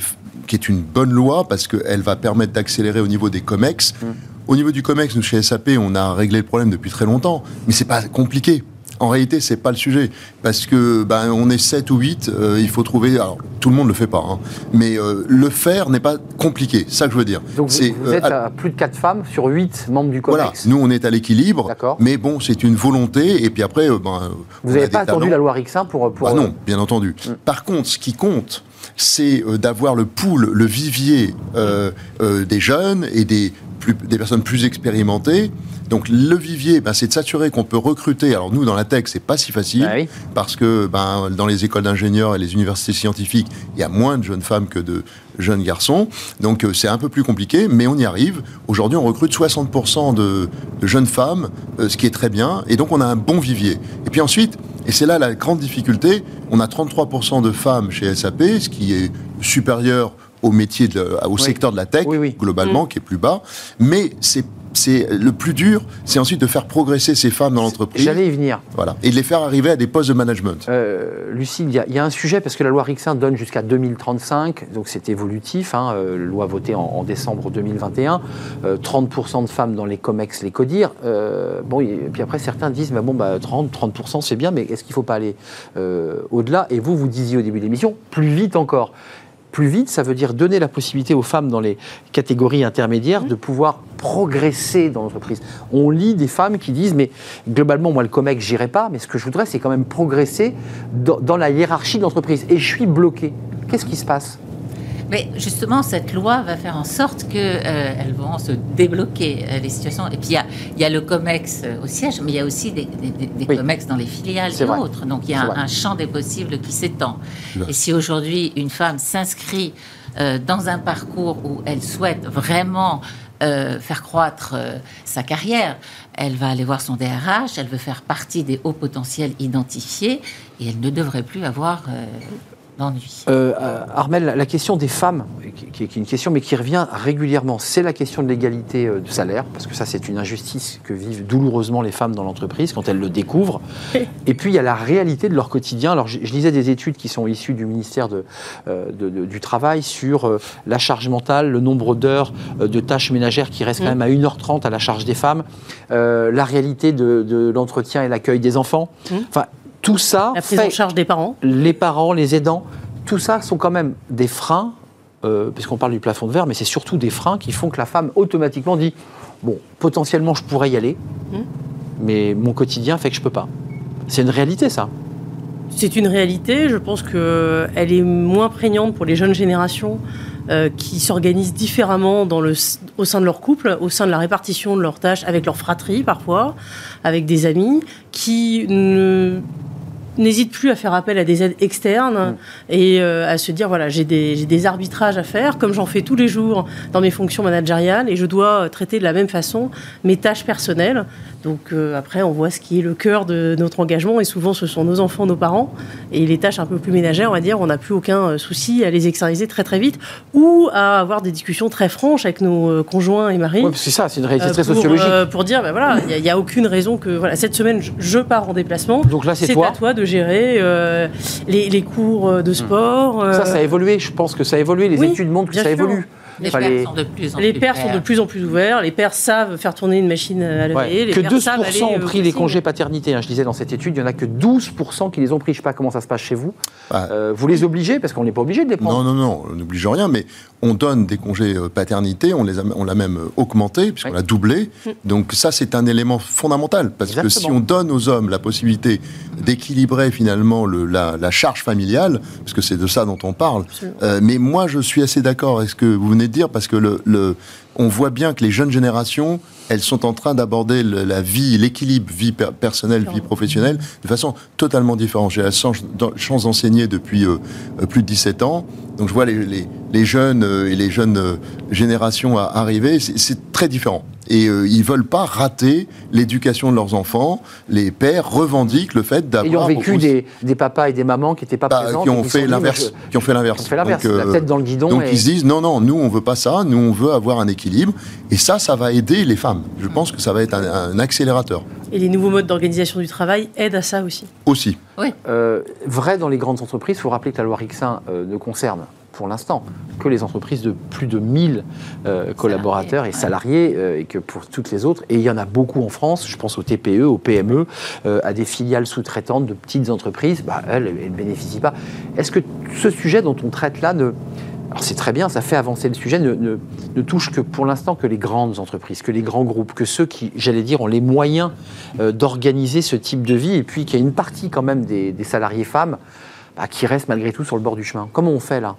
qui, est, une bonne loi parce qu'elle va permettre d'accélérer au niveau des COMEX. Mm. Au niveau du COMEX, nous chez SAP, on a réglé le problème depuis très longtemps, mais c'est pas compliqué. En réalité, c'est pas le sujet parce que ben, on est 7 ou 8, euh, il faut trouver. Alors, tout le monde le fait pas, hein, mais euh, le faire n'est pas compliqué. C'est ça que je veux dire. Donc vous, vous êtes euh, à plus de 4 femmes sur 8 membres du COMEX. Voilà, nous on est à l'équilibre, mais bon, c'est une volonté et puis après, ben, vous n'avez pas attendu la loi Rixin pour. pour ah non, bien entendu. Mm. Par contre, ce qui compte, c'est d'avoir le pool, le vivier des jeunes et des des personnes plus expérimentées. Donc le vivier, ben, c'est de s'assurer qu'on peut recruter. Alors nous, dans la tech, c'est pas si facile Ah oui. parce que ben, dans les écoles d'ingénieurs et les universités scientifiques, il y a moins de jeunes femmes que de jeunes garçons. Donc euh, c'est un peu plus compliqué, mais on y arrive. Aujourd'hui, on recrute 60% de, de jeunes femmes, euh, ce qui est très bien. Et donc on a un bon vivier. Et puis ensuite, et c'est là la grande difficulté, on a 33% de femmes chez SAP, ce qui est supérieur au métier, de, au Oui. secteur de la tech, Oui, oui. globalement, qui est plus bas. Mais c'est c'est le plus dur, c'est ensuite de faire progresser ces femmes dans l'entreprise. J'allais y venir. Voilà. Et de les faire arriver à des postes de management. Euh, Lucille, il y, a- il y a un sujet, parce que la loi Rixin donne jusqu'à 2035, donc c'est évolutif, hein, euh, loi votée en, en décembre 2021, euh, 30% de femmes dans les COMEX, les CODIR. Euh, bon, et puis après, certains disent, bah bon, bah, 30, 30% c'est bien, mais est-ce qu'il ne faut pas aller euh, au-delà? Et vous, vous disiez au début de l'émission, plus vite encore. Plus vite, ça veut dire donner la possibilité aux femmes dans les catégories intermédiaires de pouvoir progresser dans l'entreprise. On lit des femmes qui disent, mais globalement, moi, le COMEX, j'irai pas, mais ce que je voudrais, c'est quand même progresser dans, dans la hiérarchie de l'entreprise. Et je suis bloqué. Qu'est-ce qui se passe? Mais justement, cette loi va faire en sorte qu'elles vont se débloquer euh, les situations. Et puis, il y a, il y a le COMEX euh, au siège, mais il y a aussi des, des- des- des Oui. COMEX dans les filiales et autres. Donc, il y a un, un champ des possibles qui s'étend. Et si aujourd'hui, une femme s'inscrit euh, dans un parcours où elle souhaite vraiment euh, faire croître euh, sa carrière, elle va aller voir son DRH, elle veut faire partie des hauts potentiels identifiés et elle ne devrait plus avoir euh, d'ennui. Euh, euh, Armel, la- question des femmes, qui, est une question, mais qui revient régulièrement, c'est la question de l'égalité euh, de salaire, parce que ça, c'est une injustice que vivent douloureusement les femmes dans l'entreprise quand elles le découvrent. (laughs) Et puis, il y a la réalité de leur quotidien. Alors, je, je lisais des études qui sont issues du ministère de, euh, de- de- du Travail sur euh, la charge mentale, le nombre d'heures de tâches ménagères qui restent quand même à 1h30 à la charge des femmes, euh, la réalité de, de l'entretien et l'accueil des enfants. Mm. Enfin, tout ça La prise fait en charge des parents. les parents, les aidants, tout ça sont quand même des freins, euh, puisqu'on parle du plafond de verre, mais c'est surtout des freins qui font que la femme automatiquement dit bon, potentiellement je pourrais y aller, Mm. mais mon quotidien fait que je peux pas. C'est une réalité, ça. C'est une réalité. Je pense qu'elle est moins prégnante pour les jeunes générations euh, qui s'organisent différemment dans le, au sein de leur couple, au sein de la répartition de leurs tâches, avec leur fratrie parfois, avec des amis, qui ne n'hésitent plus à faire appel à des aides externes et euh, à se dire voilà j'ai des, arbitrages à faire comme j'en fais tous les jours dans mes fonctions managériales et je dois euh, traiter de la même façon mes tâches personnelles donc euh, après on voit ce qui est le cœur de notre engagement et souvent ce sont nos enfants nos parents et les tâches un peu plus ménagères on va dire on n'a plus aucun souci à les externaliser très très vite ou à avoir des discussions très franches avec nos conjoints et maris Ouais, c'est ça, c'est une réalité très pour, sociologique. pour dire, ben voilà, il n'y a, aucune raison que voilà, cette semaine je, pars en déplacement. Donc là, c'est C'est toi. à toi de gérer euh, les, les cours euh, de sport. euh, Ça, ça a évolué. Je pense que ça a évolué. Les oui, études montrent que ça sûr. évolue. Les Enfin, pères les- sont de plus en les plus pères sont de pères. plus en plus ouverts. Les pères savent faire tourner une machine à laver. Ouais. Les Que pères savent 12% aller, ont pris les congés paternité. hein. Je disais dans cette étude, il y en a que 12% qui les ont pris. Je ne sais pas comment ça se passe chez vous. Bah, Euh, vous les obligez parce qu'on n'est pas obligé de les prendre. Non, non, non, on n'oblige rien, mais on donne des congés paternité, on les a- on l'a même augmenté, puisqu'on Oui. l'a doublé. Donc ça, c'est un élément fondamental, parce que si on donne aux hommes la possibilité d'équilibrer finalement le- la, la charge familiale, parce que c'est de ça dont on parle, euh, mais moi, je suis assez d'accord avec ce que vous venez de dire, parce que le, le- on voit bien que les jeunes générations, elles sont en train d'aborder la vie, l'équilibre vie per- personnelle, vie professionnelle, de façon totalement différente. J'ai la chance d'en- chance d'enseigner depuis euh, plus de 17 ans, donc je vois les, les- les jeunes euh, et les jeunes euh, générations à arriver, c'est- très différent. Et ils veulent pas rater l'éducation de leurs enfants. Les pères revendiquent le fait d'avoir Ayant vécu aussi- des, des papas et des mamans qui n'étaient pas bah, présents. qui ont fait l'inverse, qui ont fait l'inverse. ont la tête dans le guidon. Donc et- ils se disent non, non, nous on veut pas ça, nous on veut avoir un équilibre, et ça, ça va aider les femmes. Je pense que ça va être un, un accélérateur Et les nouveaux modes d'organisation du travail aident à ça aussi. aussi. Euh, vrai dans les grandes entreprises, il faut rappeler que la loi Rixin euh, ne concerne pour l'instant que les entreprises de plus de 1000 euh, collaborateurs et salariés euh, et que pour toutes les autres, et il y en a beaucoup en France, je pense aux TPE, aux PME, euh, à des filiales sous-traitantes de petites entreprises, bah, elles elles ne bénéficient pas. Est-ce que ce sujet dont on traite là ne... Alors c'est très bien, ça fait avancer le sujet, ne, ne- ne touche que pour l'instant que les grandes entreprises, que les grands groupes, que ceux qui, j'allais dire, ont les moyens euh, d'organiser ce type de vie, et puis qu'il y a une partie quand même des, des salariés femmes bah, qui restent malgré tout sur le bord du chemin. Comment on fait là?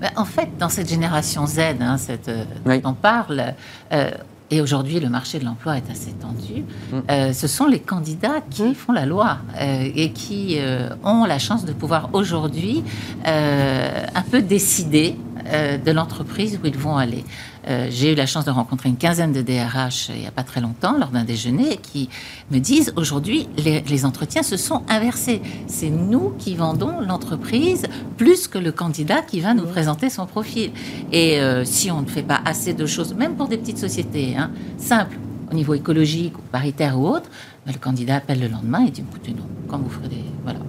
Ben, en fait, dans cette génération Z, hein, cette, euh, Oui. on parle, euh, et aujourd'hui le marché de l'emploi est assez tendu, mm. ce sont les candidats qui mm. font la loi et qui ont la chance de pouvoir aujourd'hui un peu décider de l'entreprise où ils vont aller. Euh, j'ai eu la chance de rencontrer une quinzaine de DRH il n'y a pas très longtemps, lors d'un déjeuner, qui me disent aujourd'hui, les, entretiens se sont inversés. C'est nous qui vendons l'entreprise plus que le candidat qui va nous présenter son profil. Et euh, si on ne fait pas assez de choses, même pour des petites sociétés, hein, simples, au niveau écologique ou paritaire ou autre, ben, le candidat appelle le lendemain et dit écoutez, non, quand vous ferez des. Voilà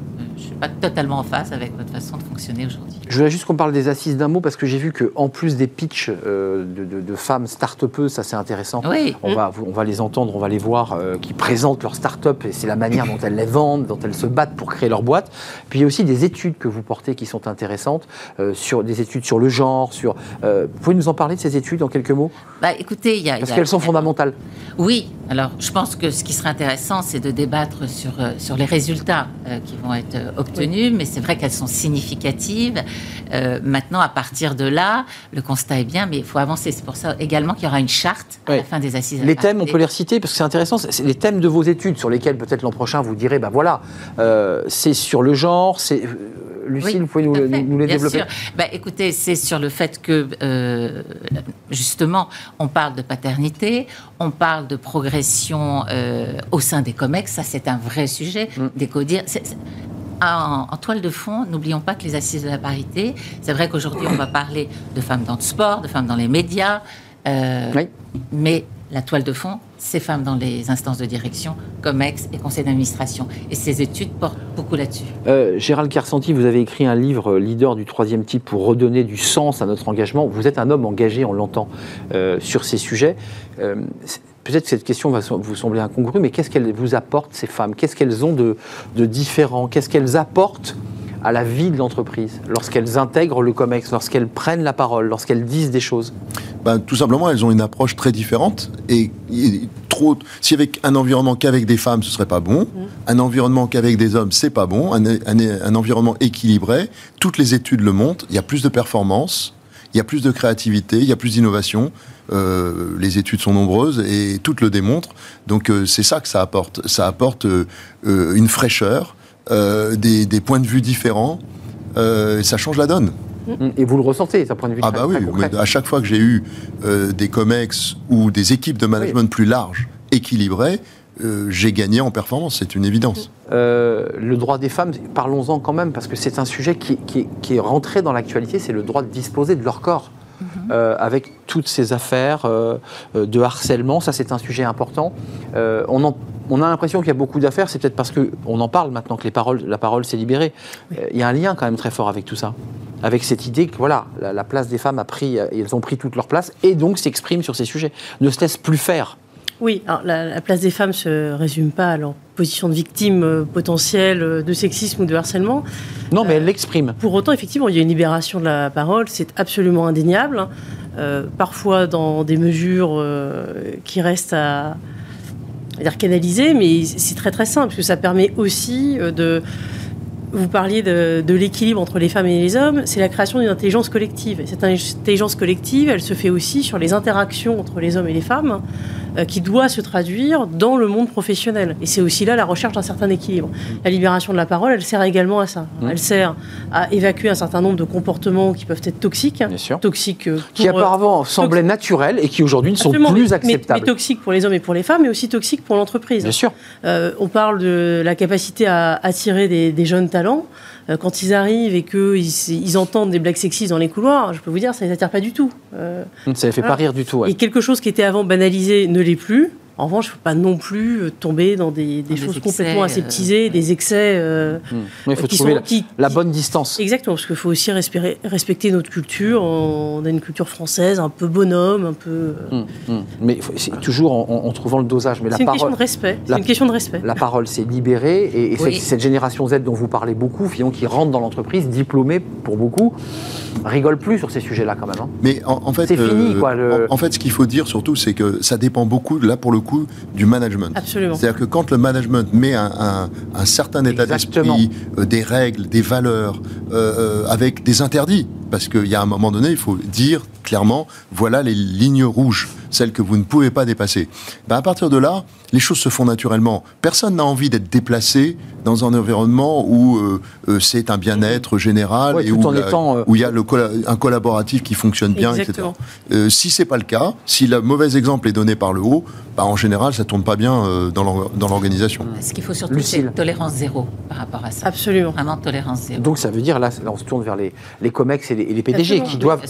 pas totalement en phase avec votre façon de fonctionner aujourd'hui. Je voudrais juste qu'on parle des assises d'un mot parce que j'ai vu qu'en plus des pitchs euh, de, femmes start-upeuses, ça c'est intéressant. Oui. On, va, on va les entendre, on va les voir euh, qui présentent leur start-up et c'est la manière dont elles les vendent, dont elles se battent pour créer leur boîte. Puis il y a aussi des études que vous portez qui sont intéressantes, euh, sur des études sur le genre. Sur, vous pouvez nous en parler de ces études en quelques mots? Bah, écoutez, y a. Parce qu'elles sont fondamentales. Oui, alors je pense que ce qui serait intéressant, c'est de débattre sur, sur les résultats qui vont être obtenues, mais c'est vrai qu'elles sont significatives. Euh, maintenant, à partir de là, le constat est bien, mais il faut avancer. C'est pour ça également qu'il y aura une charte à la fin des assises. Les thèmes, on peut les reciter parce que c'est intéressant. C'est les thèmes de vos études sur lesquels peut-être l'an prochain vous direz, ben voilà, euh, c'est sur le genre, c'est euh, Lucille, vous pouvez nous, les développer sûr. Bah, écoutez, c'est sur le fait que, justement, on parle de paternité, on parle de progression au sein des COMEX, ça c'est un vrai sujet, mm. des CODIR en, toile de fond, n'oublions pas que les assises de la parité, c'est vrai qu'aujourd'hui on va parler de femmes dans le sport, de femmes dans les médias, euh, mais la toile de fond, c'est femmes dans les instances de direction, COMEX et conseil d'administration. Et ces études portent beaucoup là-dessus. Euh, Gérald Carsanti, vous avez écrit un livre, euh, Leader du troisième type, pour redonner du sens à notre engagement. Vous êtes un homme engagé, on l'entend, sur ces sujets. Peut-être que cette question va vous sembler incongrue, mais qu'est-ce qu'elles vous apportent, ces femmes? Qu'est-ce qu'elles ont de, différent? Qu'est-ce qu'elles apportent à la vie de l'entreprise lorsqu'elles intègrent le COMEX, lorsqu'elles prennent la parole, lorsqu'elles disent des choses? Ben, Tout simplement, elles ont une approche très différente. Et, trop, si avec un environnement qu'avec des femmes, ce serait pas bon. Mmh. Un environnement qu'avec des hommes, c'est pas bon. Un, un, environnement équilibré, toutes les études le montrent. Il y a plus de performance, il y a plus de créativité, il y a plus d'innovation. Euh, les études sont nombreuses et toutes le démontrent. Donc euh, c'est ça que ça apporte. Ça apporte euh, une fraîcheur, des, points de vue différents. ça change la donne. Et vous le ressentez, d'un point de vue Ah bah oui, à chaque fois que j'ai eu des COMEX ou des équipes de management plus larges, équilibrées, j'ai gagné en performance, c'est une évidence. le droit des femmes, parlons-en quand même, parce que c'est un sujet qui, qui est rentré dans l'actualité, c'est le droit de disposer de leur corps. Euh, avec toutes ces affaires euh, euh, de harcèlement. Ça, c'est un sujet important. on, on, a l'impression qu'il y a beaucoup d'affaires, c'est peut-être parce qu'on en parle maintenant que les paroles, la parole s'est libérée. Il y a un lien quand même très fort avec tout ça. Avec cette idée que voilà, la, place des femmes a pris, elles ont pris toute leur place et donc s'expriment sur ces sujets, ne se laissent plus faire. Oui, alors la, place des femmes ne se résume pas à leur position de victime euh, potentielle euh, de sexisme ou de harcèlement. Non, mais elle euh, l'exprime. Pour autant, effectivement, il y a une libération de la parole, c'est absolument indéniable. parfois dans des mesures qui restent à, à dire canaliser, mais c'est très très simple, parce que ça permet aussi de vous parliez de, l'équilibre entre les femmes et les hommes, c'est la création d'une intelligence collective. Et cette intelligence collective, elle se fait aussi sur les interactions entre les hommes et les femmes, qui doit se traduire dans le monde professionnel. Et c'est aussi là la recherche d'un certain équilibre. La libération de la parole, elle sert également à ça. Mmh. Elle sert à évacuer un certain nombre de comportements qui peuvent être toxiques. Bien sûr. Toxiques euh, qui auparavant semblaient naturels et qui aujourd'hui ne sont plus acceptables. Mais, toxiques pour les hommes et pour les femmes, mais aussi toxiques pour l'entreprise. Bien sûr. Euh, on parle de la capacité à attirer des, des jeunes talents euh, quand ils arrivent et qu'ils ils entendent des blagues sexistes dans les couloirs, je peux vous dire, ça ne les attire pas du tout. Euh, ça ne fait pas rire du tout. Et quelque chose qui était avant banalisé ne l'est plus. En revanche, il ne faut pas non plus euh, tomber dans des, choses complètement aseptisées, des excès. Euh, hmm. Il faut trouver la, bonne distance. Exactement, parce qu'il faut aussi respecter notre culture. On a une culture française un peu bonhomme, un peu. Hmm, hmm. Mais c'est toujours en, trouvant le dosage. C'est une question de respect. C'est une question de respect. La parole, c'est libéré. Et, cette, génération Z dont vous parlez beaucoup, qui rentre dans l'entreprise, diplômée pour beaucoup, rigole plus sur ces sujets-là quand même. Hein. Mais en, fait, c'est fini. Euh, quoi, en, fait, ce qu'il faut dire surtout, c'est que ça dépend beaucoup, là pour le coup, du management. Absolument. C'est-à-dire que quand le management met un, certain état d'esprit, euh, des règles, des valeurs, euh, euh, avec des interdits, parce qu'il y a un moment donné, il faut dire clairement, voilà les lignes rouges, celles que vous ne pouvez pas dépasser. Ben, à partir de là, les choses se font naturellement. Personne n'a envie d'être déplacé dans un environnement où euh, euh, c'est un bien-être général et où, euh, où, il y a le un collaboratif qui fonctionne bien, etc. si c'est pas le cas, si le mauvais exemple est donné par le haut, bah, en général, ça tourne pas bien dans l'organisation. Ce qu'il faut surtout, c'est tolérance zéro par rapport à ça. Absolument. Vraiment tolérance zéro. Donc ça veut dire, là, on se tourne vers les, les COMEX et les, PDG qui doivent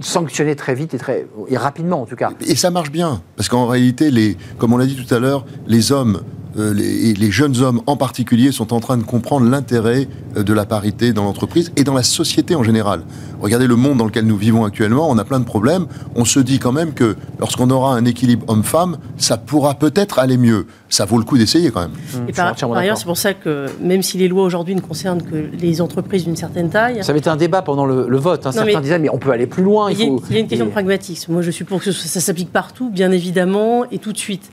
sanctionner très vite et, très, et rapidement, en tout cas. Et ça marche bien, parce qu'en réalité, les, comme on l'a dit tout à l'heure, les hommes euh, les, les, jeunes hommes en particulier sont en train de comprendre l'intérêt euh, de la parité dans l'entreprise et dans la société en général. Regardez le monde dans lequel nous vivons actuellement, on a plein de problèmes. On se dit quand même que lorsqu'on aura un équilibre homme-femme, ça pourra peut-être aller mieux. Ça vaut le coup d'essayer quand même. Mmh. Et par, ailleurs, c'est pour ça que même si les lois aujourd'hui ne concernent que les entreprises d'une certaine taille. Ça avait été un débat pendant le, vote. Hein. Certains disaient mais on peut aller plus loin. Il, y, a une question de pragmatisme. Moi, je suis pour que ça s'applique partout, bien évidemment, et tout de suite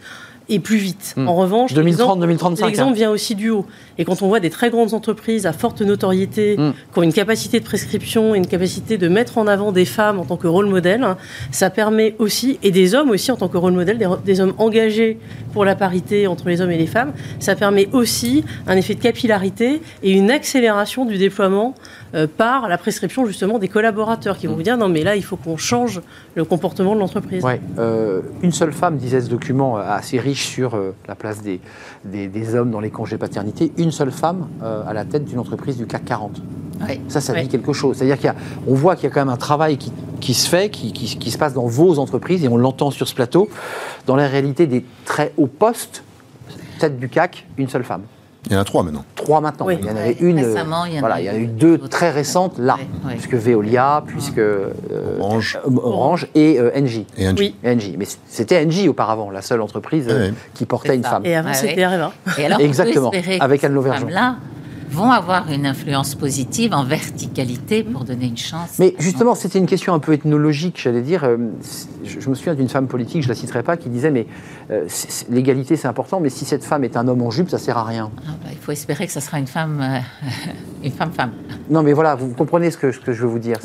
et plus vite. Hmm. En revanche, 2030-2035. L'exemple hein. vient aussi du haut. Et quand on voit des très grandes entreprises à forte notoriété, hmm. qui ont une capacité de prescription et une capacité de mettre en avant des femmes en tant que rôle modèle, ça permet aussi, et des hommes aussi en tant que rôle modèle, des, hommes engagés pour la parité entre les hommes et les femmes, ça permet aussi un effet de capillarité et une accélération du déploiement euh, par la prescription justement des collaborateurs qui vont hmm. vous dire non mais là il faut qu'on change le comportement de l'entreprise. Ouais, euh, une seule femme disait ce document assez riche sur euh, la place des, des, hommes dans les congés paternité, une seule femme euh, à la tête d'une entreprise du CAC 40. Ça, ça dit quelque chose. C'est-à-dire qu'on voit qu'il y a quand même un travail qui, qui se fait, qui, qui, se passe dans vos entreprises, et on l'entend sur ce plateau. Dans la réalité des très hauts postes, tête du CAC, une seule femme. Il y en a trois maintenant. Trois maintenant. Il y en avait une. Récemment, il y en voilà, il y en a eu deux très récentes là, puisque Veolia, puisque euh, Orange. Euh, Orange et euh, Engie. Et Engie. Mais c'était Engie auparavant, la seule entreprise qui portait une femme. Et avant, c'était Areva. Et alors, Exactement. Avec Anne Lauvergeon. Là, vont avoir une influence positive en verticalité pour donner une chance. Mais justement, c'était une question un peu ethnologique, j'allais dire. Euh, je me souviens d'une femme politique, je ne la citerai pas, qui disait, mais euh, l'égalité c'est important, mais si cette femme est un homme en jupe, ça sert à rien. Ah, bah, il faut espérer que ça sera une femme, euh, (laughs) une femme-femme. Non, mais voilà, vous comprenez ce que, ce que je veux vous dire.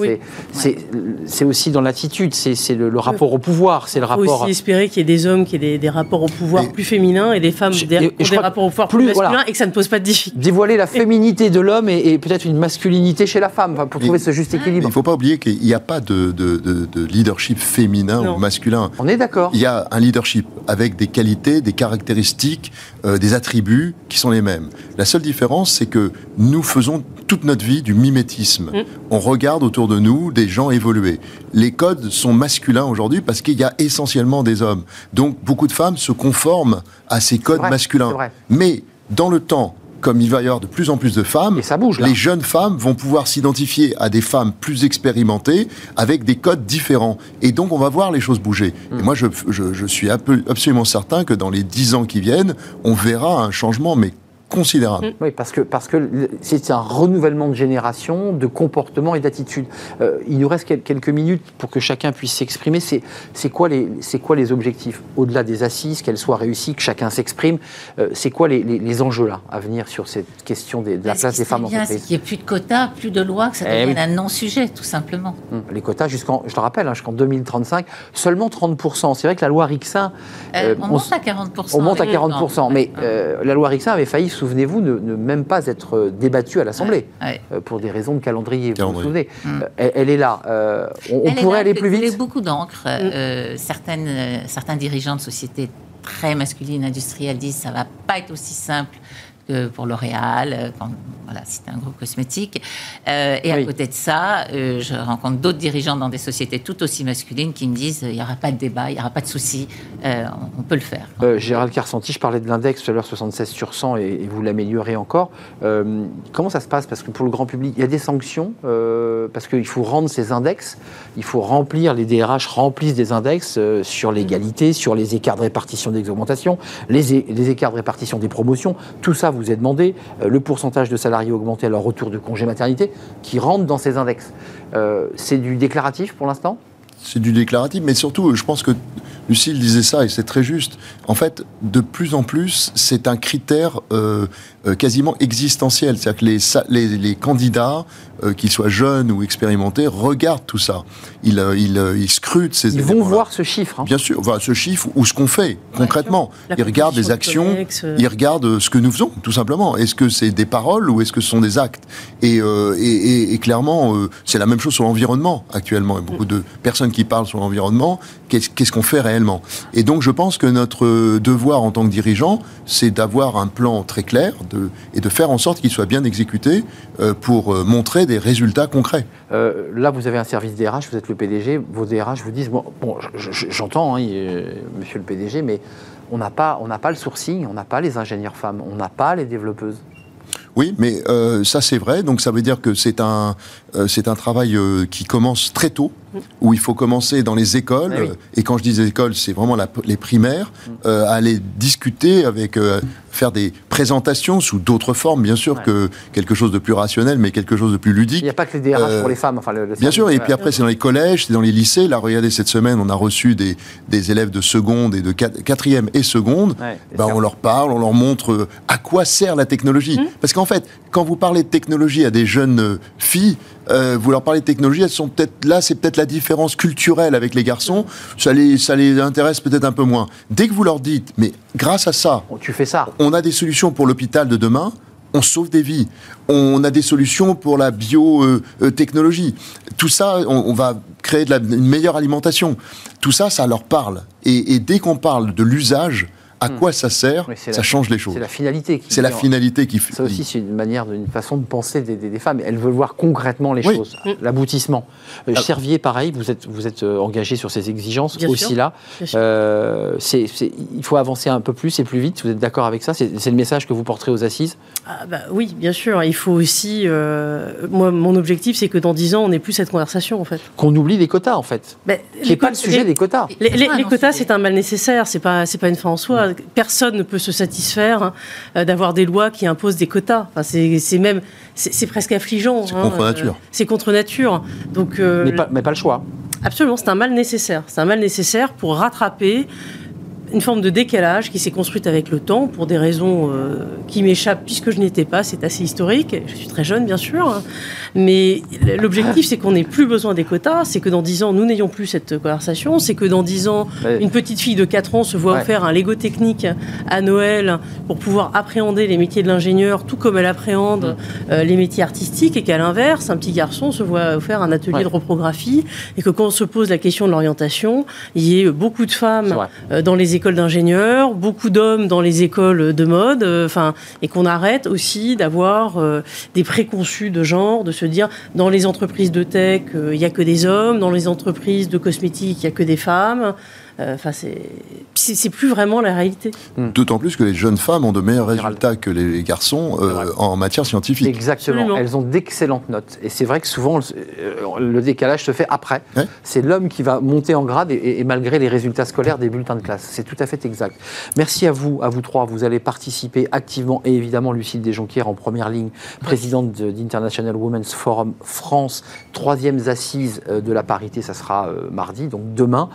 C'est aussi dans l'attitude, c'est le, rapport au pouvoir, c'est le rapport. Il faut aussi espérer qu'il y ait des hommes qui aient des, rapports au pouvoir plus féminins et des femmes qui des, des rapports au pouvoir plus, masculins et que ça ne pose pas de difficulté. Dévoiler la féminité (laughs) féminité de l'homme et, peut-être une masculinité chez la femme, pour trouver ce juste équilibre. Il ne faut pas oublier qu'il n'y a pas de, de, leadership féminin ou masculin. On est d'accord. Il y a un leadership avec des qualités, des caractéristiques, euh, des attributs qui sont les mêmes. La seule différence, c'est que nous faisons toute notre vie du mimétisme. Mm. On regarde autour de nous des gens évoluer. Les codes sont masculins aujourd'hui parce qu'il y a essentiellement des hommes. Donc beaucoup de femmes se conforment à ces codes masculins. Mais dans le temps, comme il va y avoir de plus en plus de femmes, les jeunes femmes vont pouvoir s'identifier à des femmes plus expérimentées avec des codes différents. Et donc, on va voir les choses bouger. Et hmm. moi, je, je, suis absolument certain que dans les dix ans qui viennent, on verra un changement, mais considérable. Oui, parce que parce que c'est un renouvellement de génération, de comportement et d'attitude. Euh, il nous reste quelques minutes pour que chacun puisse s'exprimer. C'est quoi les c'est quoi les objectifs? Au-delà des assises, qu'elles soient réussies, que chacun s'exprime. Euh, c'est quoi les, les, enjeux là à venir sur cette question de la place des femmes en entreprise? Qu'il n'y ait plus de quotas, plus de lois, que ça eh devienne un non-sujet tout simplement. Hum, les quotas jusqu'en je le rappelle hein, jusqu'en 2035 seulement 30 C'est vrai que la loi Rixin euh, on, monte à 40 On monte à 40 mais la loi Rixin avait failli souvenez-vous, ne, même pas être euh, débattue à l'Assemblée, euh, pour des raisons de calendrier, vous vous souvenez. Mm. Euh, elle, est là. on, pourrait aller plus vite. beaucoup d'encre. Mm. certaines, certains dirigeants de sociétés très masculines industrielles disent ça va pas être aussi simple pour L'Oréal, euh, voilà, c'était un groupe cosmétique. Euh, et à côté de ça, euh, je rencontre d'autres dirigeants dans des sociétés tout aussi masculines qui me disent il n'y aura pas de débat, il n'y aura pas de souci, on, peut le faire. Gérald Carsanti, je parlais de l'index tout à l'heure 76 sur 100 et, vous l'améliorez encore. comment ça se passe? Parce que pour le grand public, il y a des sanctions, parce qu'il faut rendre ces index, il faut remplir, les DRH remplissent des index sur l'égalité, sur les écarts de répartition des augmentations, les, écarts de répartition des promotions, tout ça vous est demandé, euh, le pourcentage de salariés augmenté à leur retour de congé maternité, qui rentre dans ces index. Euh, c'est du déclaratif pour l'instant? C'est du déclaratif, mais surtout, je pense que Lucille disait ça et c'est très juste. En fait, de plus en plus, c'est un critère euh, quasiment existentiel. C'est-à-dire que les candidats qu'ils soient jeunes ou expérimentés, regardent tout ça. Ils, ils, ils scrutent ces Ils vont voir ce chiffre. Hein. Bien sûr, enfin, ce chiffre ou ce qu'on fait concrètement. ils regardent les actions, ils regardent ce que nous faisons, tout simplement. Est-ce que c'est des paroles ou est-ce que ce sont des actes? Et, et, et, clairement, c'est la même chose sur l'environnement actuellement. Il y a beaucoup de personnes qui parlent sur l'environnement. Qu'est-ce qu'on fait réellement? Et donc, je pense que notre devoir en tant que dirigeant, c'est d'avoir un plan très clair de, et de faire en sorte qu'il soit bien exécuté euh, pour euh, montrer des résultats concrets. Euh, là, vous avez un service DRH, vous êtes le PDG, vos DRH vous disent, bon, bon j'entends, hein, monsieur le PDG, mais on n'a pas, on pas le sourcing, on n'a pas les ingénieurs femmes, on n'a pas les développeuses. Oui, mais ça c'est vrai. Donc ça veut dire que c'est un, c'est un travail qui commence très tôt où il faut commencer dans les écoles, eh et quand je dis les écoles, c'est vraiment les primaires, mm. euh, aller discuter avec, euh, faire des présentations sous d'autres formes, bien sûr, que quelque chose de plus rationnel, mais quelque chose de plus ludique. Il n'y a pas que les DRH pour les femmes. Enfin, bien sûr, et puis après, c'est dans les collèges, c'est dans les lycées. Là, regardez, cette semaine, on a reçu des, des élèves de seconde et de quatrième et seconde. ben, on leur parle, on leur montre euh, à quoi sert la technologie. Mm. Parce qu'en fait, quand vous parlez de technologie à des jeunes filles, vous leur parlez de technologie, elles sont peut-être là, c'est peut-être la différence culturelle avec les garçons, ça les, ça les intéresse peut-être un peu moins. Dès que vous leur dites, mais grâce à ça, tu fais ça. on a des solutions pour l'hôpital de demain, on sauve des vies. On a des solutions pour la biotechnologie. Tout ça, on, va créer de la, une meilleure alimentation. Tout ça, ça leur parle. et dès qu'on parle de l'usage, à hmm. quoi ça sert, ça change les choses. C'est la finalité. C'est la finalité qui fait. Ça aussi, c'est une manière, une façon de penser des, femmes. Elles veulent voir concrètement les choses, l'aboutissement. Euh, ah. Servier, pareil, vous êtes, vous êtes euh, engagé sur ces exigences aussi là. Euh, il faut avancer un peu plus et plus vite. Vous êtes d'accord avec ça? C'est le message que vous porterez aux assises? Ah, bah, Oui, bien sûr. Il faut aussi. moi, mon objectif, c'est que dans 10 ans, on n'ait plus cette conversation, en fait. Qu'on oublie les quotas, en fait. Bah, Qui n'est pas le sujet des quotas. Les, les quotas, c'est un mal nécessaire. C'est pas, pas une fin en soi personne ne peut se satisfaire hein, euh, d'avoir des lois qui imposent des quotas. Enfin, c'est même, c'est presque affligeant. C'est contre hein, nature. Euh, c'est contre nature. Donc, euh, mais, pas, mais pas le choix. Absolument, c'est un mal nécessaire. C'est un mal nécessaire pour rattraper une forme de décalage qui s'est construite avec le temps pour des raisons euh, qui m'échappent puisque je n'étais pas. C'est assez historique. Je suis très jeune, bien sûr. Hein. Mais l'objectif, c'est qu'on n'ait plus besoin des quotas. C'est que dans 10 ans, nous n'ayons plus cette conversation. C'est que dans 10 ans, une petite fille de 4 ans se voit offrir un Lego technique à Noël pour pouvoir appréhender les métiers de l'ingénieur tout comme elle appréhende euh, les métiers artistiques et qu'à l'inverse, un petit garçon se voit offrir un atelier de reprographie et que quand on se pose la question de l'orientation, il y ait beaucoup de femmes euh, dans les écoles d'ingénieurs, beaucoup d'hommes dans les écoles de mode, euh, enfin, et qu'on arrête aussi d'avoir euh, des préconçus de genre, de se dire dans les entreprises de tech, euh, il n'y a que des hommes, dans les entreprises de cosmétiques, il n'y a que des femmes. Euh, enfin, c'est plus vraiment la réalité. Hmm. D'autant plus que les jeunes femmes ont de meilleurs résultats que les garçons euh, en matière scientifique. Exactement. Elles ont d'excellentes notes. Et c'est vrai que souvent, le, décalage se fait après. C'est l'homme qui va monter en grade et, malgré les résultats scolaires des bulletins de classe. C'est tout à fait exact. Merci à vous, à vous trois. Vous allez participer activement et évidemment Lucille Desjonquières en première ligne, présidente d'International Women's Forum France, troisième assise euh, de la parité. Ça sera mardi, donc demain.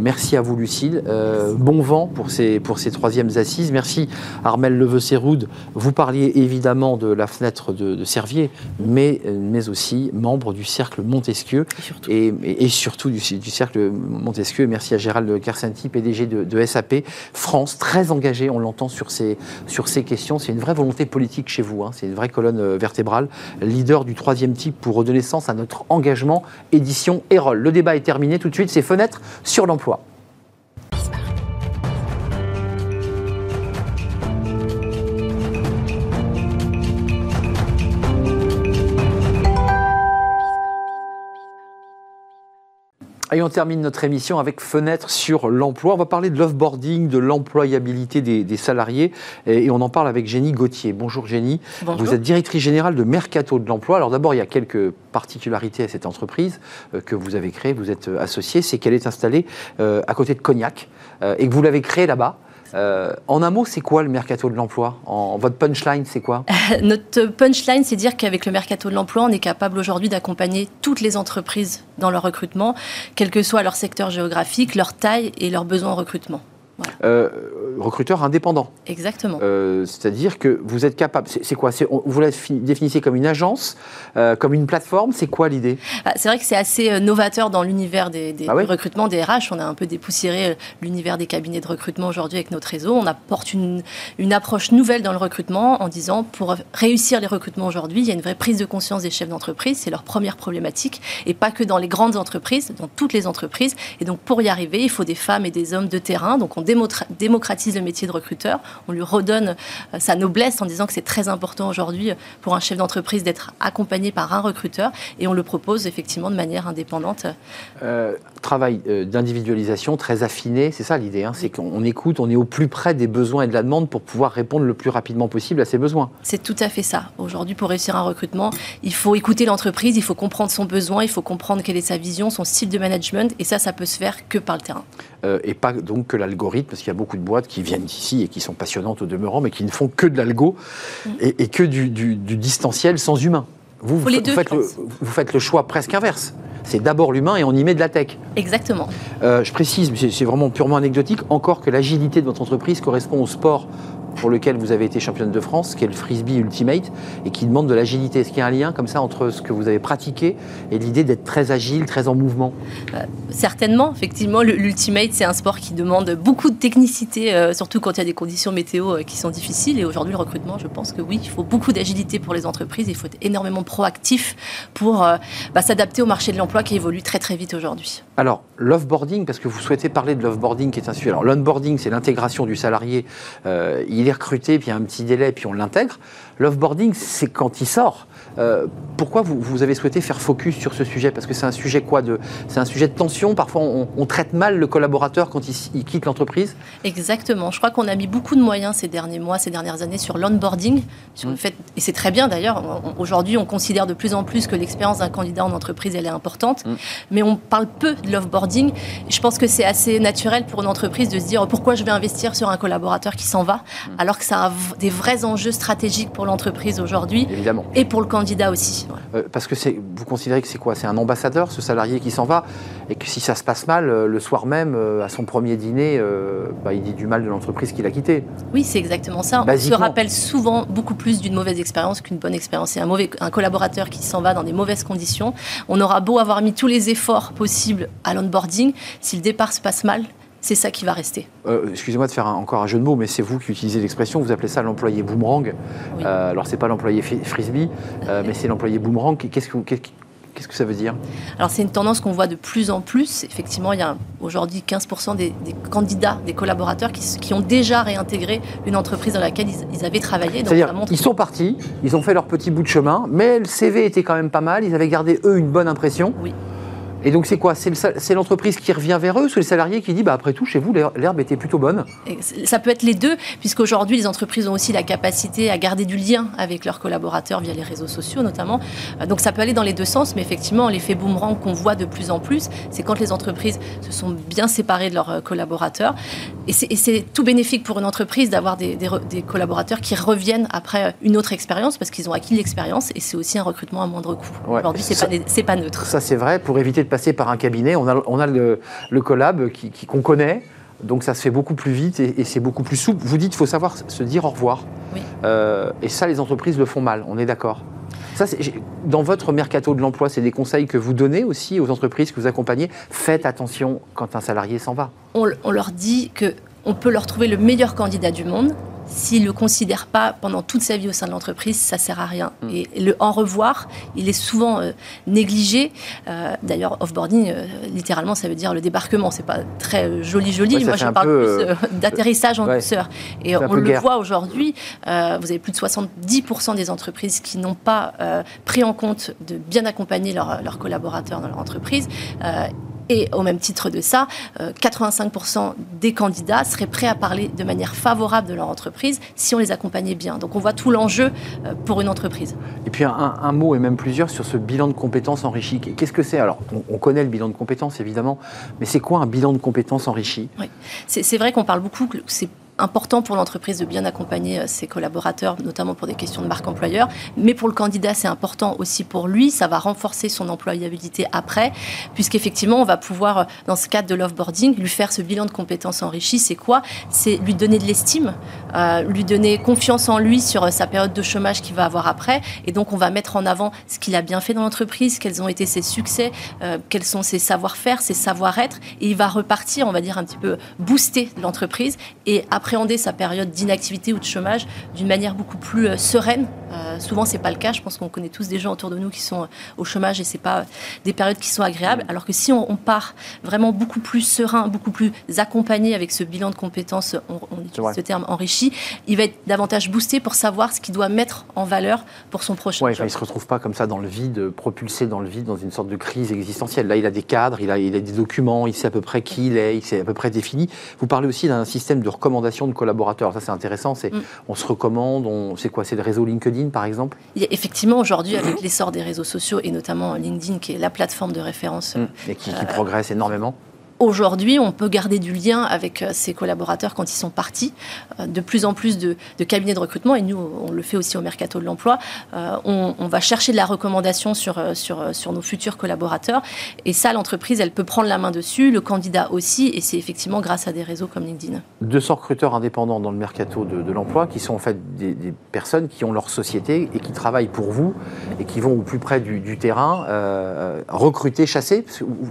Merci à vous, Lucille. Euh, bon vent pour ces, pour ces troisièmes assises. Merci, Armel Leveux-Séroud. Vous parliez évidemment de la fenêtre de, Servier, mais, mais aussi membre du cercle Montesquieu. Et surtout, et, surtout du, cercle Montesquieu. Merci à Gérald Kersenti, PDG de, SAP France, très engagé, on l'entend sur ces, sur ces questions. C'est une vraie volonté politique chez vous. Hein. C'est une vraie colonne euh, vertébrale. Leader du troisième type pour redonner sens à notre engagement. Édition Erol. Le débat est terminé. Tout de suite, c'est fenêtres sur l'emploi. Et on termine notre émission avec fenêtre sur l'emploi. On va parler de l'offboarding, de l'employabilité des, salariés. Et, on en parle avec Jenny Gauthier. Bonjour Jenny. Vous êtes directrice générale de Mercato de l'emploi. Alors d'abord, il y a quelques particularités à cette entreprise euh, que vous avez créée, vous êtes euh, associé. C'est qu'elle est installée euh, à côté de Cognac et que vous l'avez créée là-bas. Euh, en un mot, c'est quoi le mercato de l'emploi en, Votre punchline, c'est quoi (laughs) Notre punchline, c'est dire qu'avec le mercato de l'emploi, on est capable aujourd'hui d'accompagner toutes les entreprises dans leur recrutement, quel que soit leur secteur géographique, leur taille et leurs besoins en recrutement. Euh, recruteur indépendant. Exactement. Euh, c'est-à-dire que vous êtes capable. C'est quoi? Vous la définissez comme une agence, euh, comme une plateforme C'est quoi l'idée? Ah, C'est vrai que c'est assez novateur dans l'univers des, des ah recrutements des RH. On a un peu dépoussiéré l'univers des cabinets de recrutement aujourd'hui avec notre réseau. On apporte une, une approche nouvelle dans le recrutement en disant pour réussir les recrutements aujourd'hui, il y a une vraie prise de conscience des chefs d'entreprise. C'est leur première problématique et pas que dans les grandes entreprises, dans toutes les entreprises. Et donc pour y arriver, il faut des femmes et des hommes de terrain. Donc on démocratise le métier de recruteur, on lui redonne euh, sa noblesse en disant que c'est très important aujourd'hui euh, pour un chef d'entreprise d'être accompagné par un recruteur et on le propose effectivement de manière indépendante. Euh, travail d'individualisation très affiné, c'est ça l'idée, hein, c'est qu'on écoute, on est au plus près des besoins et de la demande pour pouvoir répondre le plus rapidement possible à ces besoins. C'est tout à fait ça. Aujourd'hui, pour réussir un recrutement, il faut écouter l'entreprise, il faut comprendre son besoin, il faut comprendre quelle est sa vision, son style de management et ça, ça peut se faire que par le terrain. Et pas donc que l'algorithme, parce qu'il y a beaucoup de boîtes qui viennent d'ici et qui sont passionnantes au demeurant, mais qui ne font que de l'algo mm. et, que du, distanciel sans humain. Vous, vous, faites le, vous, faites le, choix presque inverse. C'est d'abord l'humain et on y met de la tech. Exactement. Euh, je précise, c'est vraiment purement anecdotique, encore que l'agilité de votre entreprise correspond au sport pour lequel vous avez été championne de France, qui est le frisbee ultimate, et qui demande de l'agilité. Est-ce qu'il y a un lien comme ça entre ce que vous avez pratiqué et l'idée d'être très agile, très en mouvement? Euh, Certainement, effectivement, l'ultimate, c'est un sport qui demande beaucoup de technicité, euh, surtout quand il y a des conditions météo euh, qui sont difficiles. Et aujourd'hui, le recrutement, je pense que oui, il faut beaucoup d'agilité pour les entreprises, il faut être énormément proactif pour bah, s'adapter au marché de l'emploi qui évolue très très vite aujourd'hui. Alors, l'offboarding, parce que vous souhaitez parler de l'offboarding qui est un sujet. Alors, l'onboarding, c'est l'intégration du salarié. il est recruté, puis il y a un petit délai, puis on l'intègre. L'offboarding, c'est quand il sort. Euh, pourquoi vous, avez souhaité faire focus sur ce sujet? Parce que c'est un sujet quoi de, C'est un sujet de tension? Parfois, on, traite mal le collaborateur quand il, quitte l'entreprise? Exactement. Je crois qu'on a mis beaucoup de moyens ces derniers mois, ces dernières années sur l'onboarding. Sur le mmh. fait, et c'est très bien d'ailleurs. Aujourd'hui, on considère de plus en plus que l'expérience d'un candidat en entreprise, elle est importante. Mmh. Mais on parle peu de l'offboarding. Je pense que c'est assez naturel pour une entreprise de se dire pourquoi je vais investir sur un collaborateur qui s'en va, mmh. alors que ça a des vrais enjeux stratégiques pour l'entreprise aujourd'hui. Évidemment. Et pour le candidat aussi. Euh, parce que vous considérez que c'est quoi? C'est un ambassadeur, ce salarié qui s'en va, et que si ça se passe mal, euh, le soir même, euh, à son premier dîner, bah, il dit du mal de l'entreprise qu'il a quittée. Oui, c'est exactement ça. On se rappelle souvent beaucoup plus d'une mauvaise expérience qu'une bonne expérience. Et un, mauvais, un collaborateur qui s'en va dans des mauvaises conditions, on aura beau avoir mis tous les efforts possibles à l'onboarding, si le départ se passe mal, c'est ça qui va rester. Euh, excusez-moi de faire encore un jeu de mots, mais c'est vous qui utilisez l'expression, vous appelez ça l'employé boomerang. Oui. Euh, alors, c'est pas l'employé frisbee, euh, mais c'est l'employé boomerang. Qu'est-ce que, Qu'est-ce que ça veut dire? Alors c'est une tendance qu'on voit de plus en plus. Effectivement, il y a aujourd'hui 15% des, candidats, des collaborateurs qui, ont déjà réintégré une entreprise dans laquelle ils, avaient travaillé. C'est-à-dire, ils sont partis, ils ont fait leur petit bout de chemin, mais le CV était quand même pas mal, ils avaient gardé eux une bonne impression. Oui. Et donc c'est quoi? C'est l'entreprise qui revient vers eux ou c'est le salarié qui dit bah, après tout, chez vous, l'herbe était plutôt bonne? Ça peut être les deux, puisqu'aujourd'hui, les entreprises ont aussi la capacité à garder du lien avec leurs collaborateurs via les réseaux sociaux notamment. Euh, donc ça peut aller dans les deux sens, mais effectivement, l'effet boomerang qu'on voit de plus en plus, c'est quand les entreprises se sont bien séparées de leurs euh, collaborateurs. Et c'est tout bénéfique pour une entreprise d'avoir des, collaborateurs qui reviennent après une autre expérience parce qu'ils ont acquis l'expérience et c'est aussi un recrutement à moindre coût. Aujourd'hui, c'est pas, pas neutre. Ça, c'est vrai. Pour éviter de passer par un cabinet. On a, on a le, collab qu'on qui, qu'on connaît, donc ça se fait beaucoup plus vite et, c'est beaucoup plus souple. Vous dites qu'il faut savoir se dire au revoir. Euh, et ça, les entreprises le font mal, on est d'accord. Ça, dans votre mercato de l'emploi, c'est des conseils que vous donnez aussi aux entreprises que vous accompagnez? Faites attention quand un salarié s'en va. On, on leur dit que on peut leur trouver le meilleur candidat du monde, s'il ne le considère pas pendant toute sa vie au sein de l'entreprise, ça sert à rien. Mm. Et le en revoir, il est souvent euh, négligé. Euh, d'ailleurs, offboarding, euh, littéralement, ça veut dire le débarquement. C'est pas très joli, joli. Moi, je parle plus (laughs) d'atterrissage en douceur. Et on le voit aujourd'hui. vous avez plus de 70% des entreprises qui n'ont pas pris en compte de bien accompagner leurs collaborateurs dans leur entreprise. Et au même titre de ça, 85% euh, des candidats seraient prêts à parler de manière favorable de leur entreprise si on les accompagnait bien. Donc on voit tout l'enjeu euh, pour une entreprise. Et puis un, mot et même plusieurs sur ce bilan de compétences enrichi. Qu'est-ce que c'est? Alors on, connaît le bilan de compétences évidemment, mais c'est quoi un bilan de compétences enrichi? Oui, c'est vrai qu'on parle beaucoup que c'est important pour l'entreprise de bien accompagner euh, ses collaborateurs, notamment pour des questions de marque employeur. Mais pour le candidat, c'est important aussi pour lui. Ça va renforcer son employabilité après, puisqu'effectivement, on va pouvoir, euh, dans ce cadre de l'offboarding, lui faire ce bilan de compétences enrichies. C'est quoi? C'est lui donner de l'estime, euh, lui donner confiance en lui sur sa période de chômage qu'il va avoir après. Et donc, on va mettre en avant ce qu'il a bien fait dans l'entreprise, quels ont été ses succès, quels sont ses savoir-faire, ses savoir-être. Et il va repartir, on va dire, un petit peu booster l'entreprise. Et après, appréhender sa période d'inactivité ou de chômage d'une manière beaucoup plus euh, sereine. Euh, souvent, c'est pas le cas. Je pense qu'on connaît tous des gens autour de nous qui sont euh, au chômage et c'est pas des périodes qui sont agréables. Alors que si on, part vraiment beaucoup plus serein, beaucoup plus accompagné avec ce bilan de compétences, on, utilise ce terme enrichi, il va être davantage boosté pour savoir ce qu'il doit mettre en valeur pour son prochain ouais, job. il se retrouve pas comme ça dans le vide, propulsé dans le vide, dans une sorte de crise existentielle. Là, il a des cadres, il a, il a des documents, il sait à peu près qui il est, il sait à peu près défini. Vous parlez aussi d'un système de recommandation de collaborateurs. Ça, c'est intéressant. C'est, mm. On se recommande, on, c'est quoi C'est le réseau LinkedIn, par exemple? Effectivement, aujourd'hui, avec l'essor des réseaux sociaux, et notamment LinkedIn, qui est la plateforme de référence. Mm. Et qui, qui progresse énormément Aujourd'hui, on peut garder du lien avec euh, ses collaborateurs quand ils sont partis. Euh, de plus en plus de, cabinets de recrutement, et nous, on le fait aussi au Mercato de l'Emploi, euh, on, va chercher de la recommandation sur, nos futurs collaborateurs. Et ça, l'entreprise, elle peut prendre la main dessus, le candidat aussi, et c'est effectivement grâce à des réseaux comme LinkedIn. 200 recruteurs indépendants dans le Mercato de, l'Emploi, qui sont en fait des, personnes qui ont leur société et qui travaillent pour vous, et qui vont au plus près du, terrain, recruter, chasser.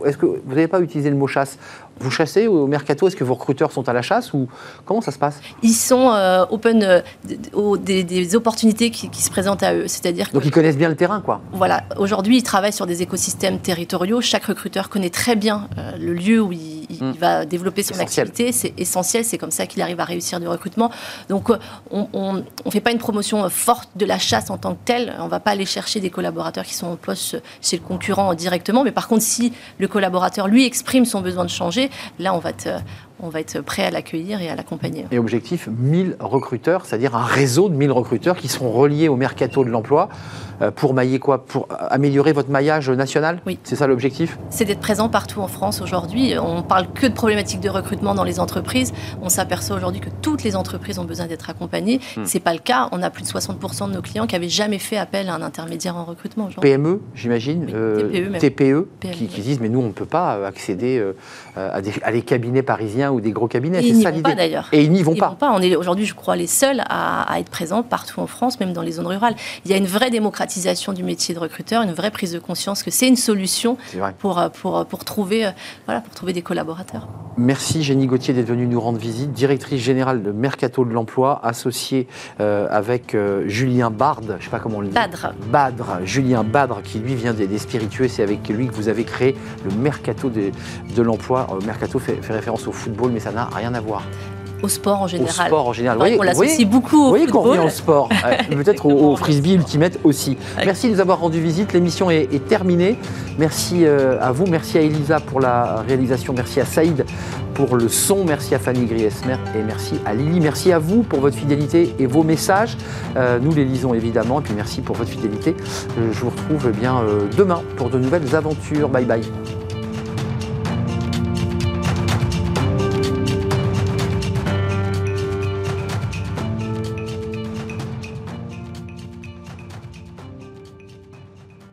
Est-ce que vous n'avez pas utilisé le mot chasse? Vous chassez au mercato Est-ce que vos recruteurs sont à la chasse ou comment ça se passe? Ils sont euh, open euh, aux, des, opportunités qui, se présentent à eux. C'est-à-dire donc ils connaissent bien le terrain, quoi. Voilà. Aujourd'hui, ils travaillent sur des écosystèmes territoriaux. Chaque recruteur connaît très bien euh, le lieu où il, hmm. va développer son activité. C'est essentiel. C'est comme ça qu'il arrive à réussir du recrutement. Donc, on ne fait pas une promotion forte de la chasse en tant que telle. On ne va pas aller chercher des collaborateurs qui sont en poste chez le concurrent directement. Mais par contre, si le collaborateur lui exprime son besoin de changer, là, on va être, on va être prêt à l'accueillir et à l'accompagner. Et objectif, 1000 recruteurs, c'est-à-dire un réseau de 1000 recruteurs qui seront reliés au mercato de l'emploi euh, pour mailler quoi? Pour améliorer votre maillage national? Oui. C'est ça l'objectif? C'est d'être présent partout en France aujourd'hui. On parle que de problématiques de recrutement dans les entreprises. On s'aperçoit aujourd'hui que toutes les entreprises ont besoin d'être accompagnées. Ce hmm. C'est pas le cas. On a plus de 60% de nos clients qui n'avaient jamais fait appel à un intermédiaire en recrutement. PME, j'imagine TPE, TPE, Qui, disent mais nous on ne peut pas euh, accéder euh, à, des, à, des, cabinets parisiens ou des gros cabinets. C'est ça l'idée. d'ailleurs. Et ils n'y vont, pas. On est aujourd'hui, je crois, les seuls à, à être présents partout en France, même dans les zones rurales. Il y a une vraie démocratie du métier de recruteur, une vraie prise de conscience que c'est une solution pour, euh, pour, euh, pour, trouver, euh, voilà, pour trouver des collaborateurs. Merci Jenny Gauthier d'être venue nous rendre visite, directrice générale de Mercato de l'Emploi, associée avec Julien Bard, je ne sais pas comment on le dit. Badre. Badre, Julien Badre, qui lui vient des, spiritueux, c'est avec lui que vous avez créé le Mercato de, de l'Emploi. Mercato fait, fait référence au football, mais ça n'a rien à voir au sport en général. Au sport en général. on l'associe beaucoup au Vous voyez qu'on revient au sport, (laughs) peut-être au, frisbee ultimate aussi. Merci de nous avoir rendu visite, l'émission est, terminée. Merci euh, à vous, merci à Elisa pour la réalisation, merci à Saïd pour le son, merci à Fanny Griesmer et merci à Lily. Merci à vous pour votre fidélité et vos messages. Euh, nous les lisons évidemment et puis merci pour votre fidélité. Euh, je vous retrouve eh bien demain pour de nouvelles aventures. Bye bye.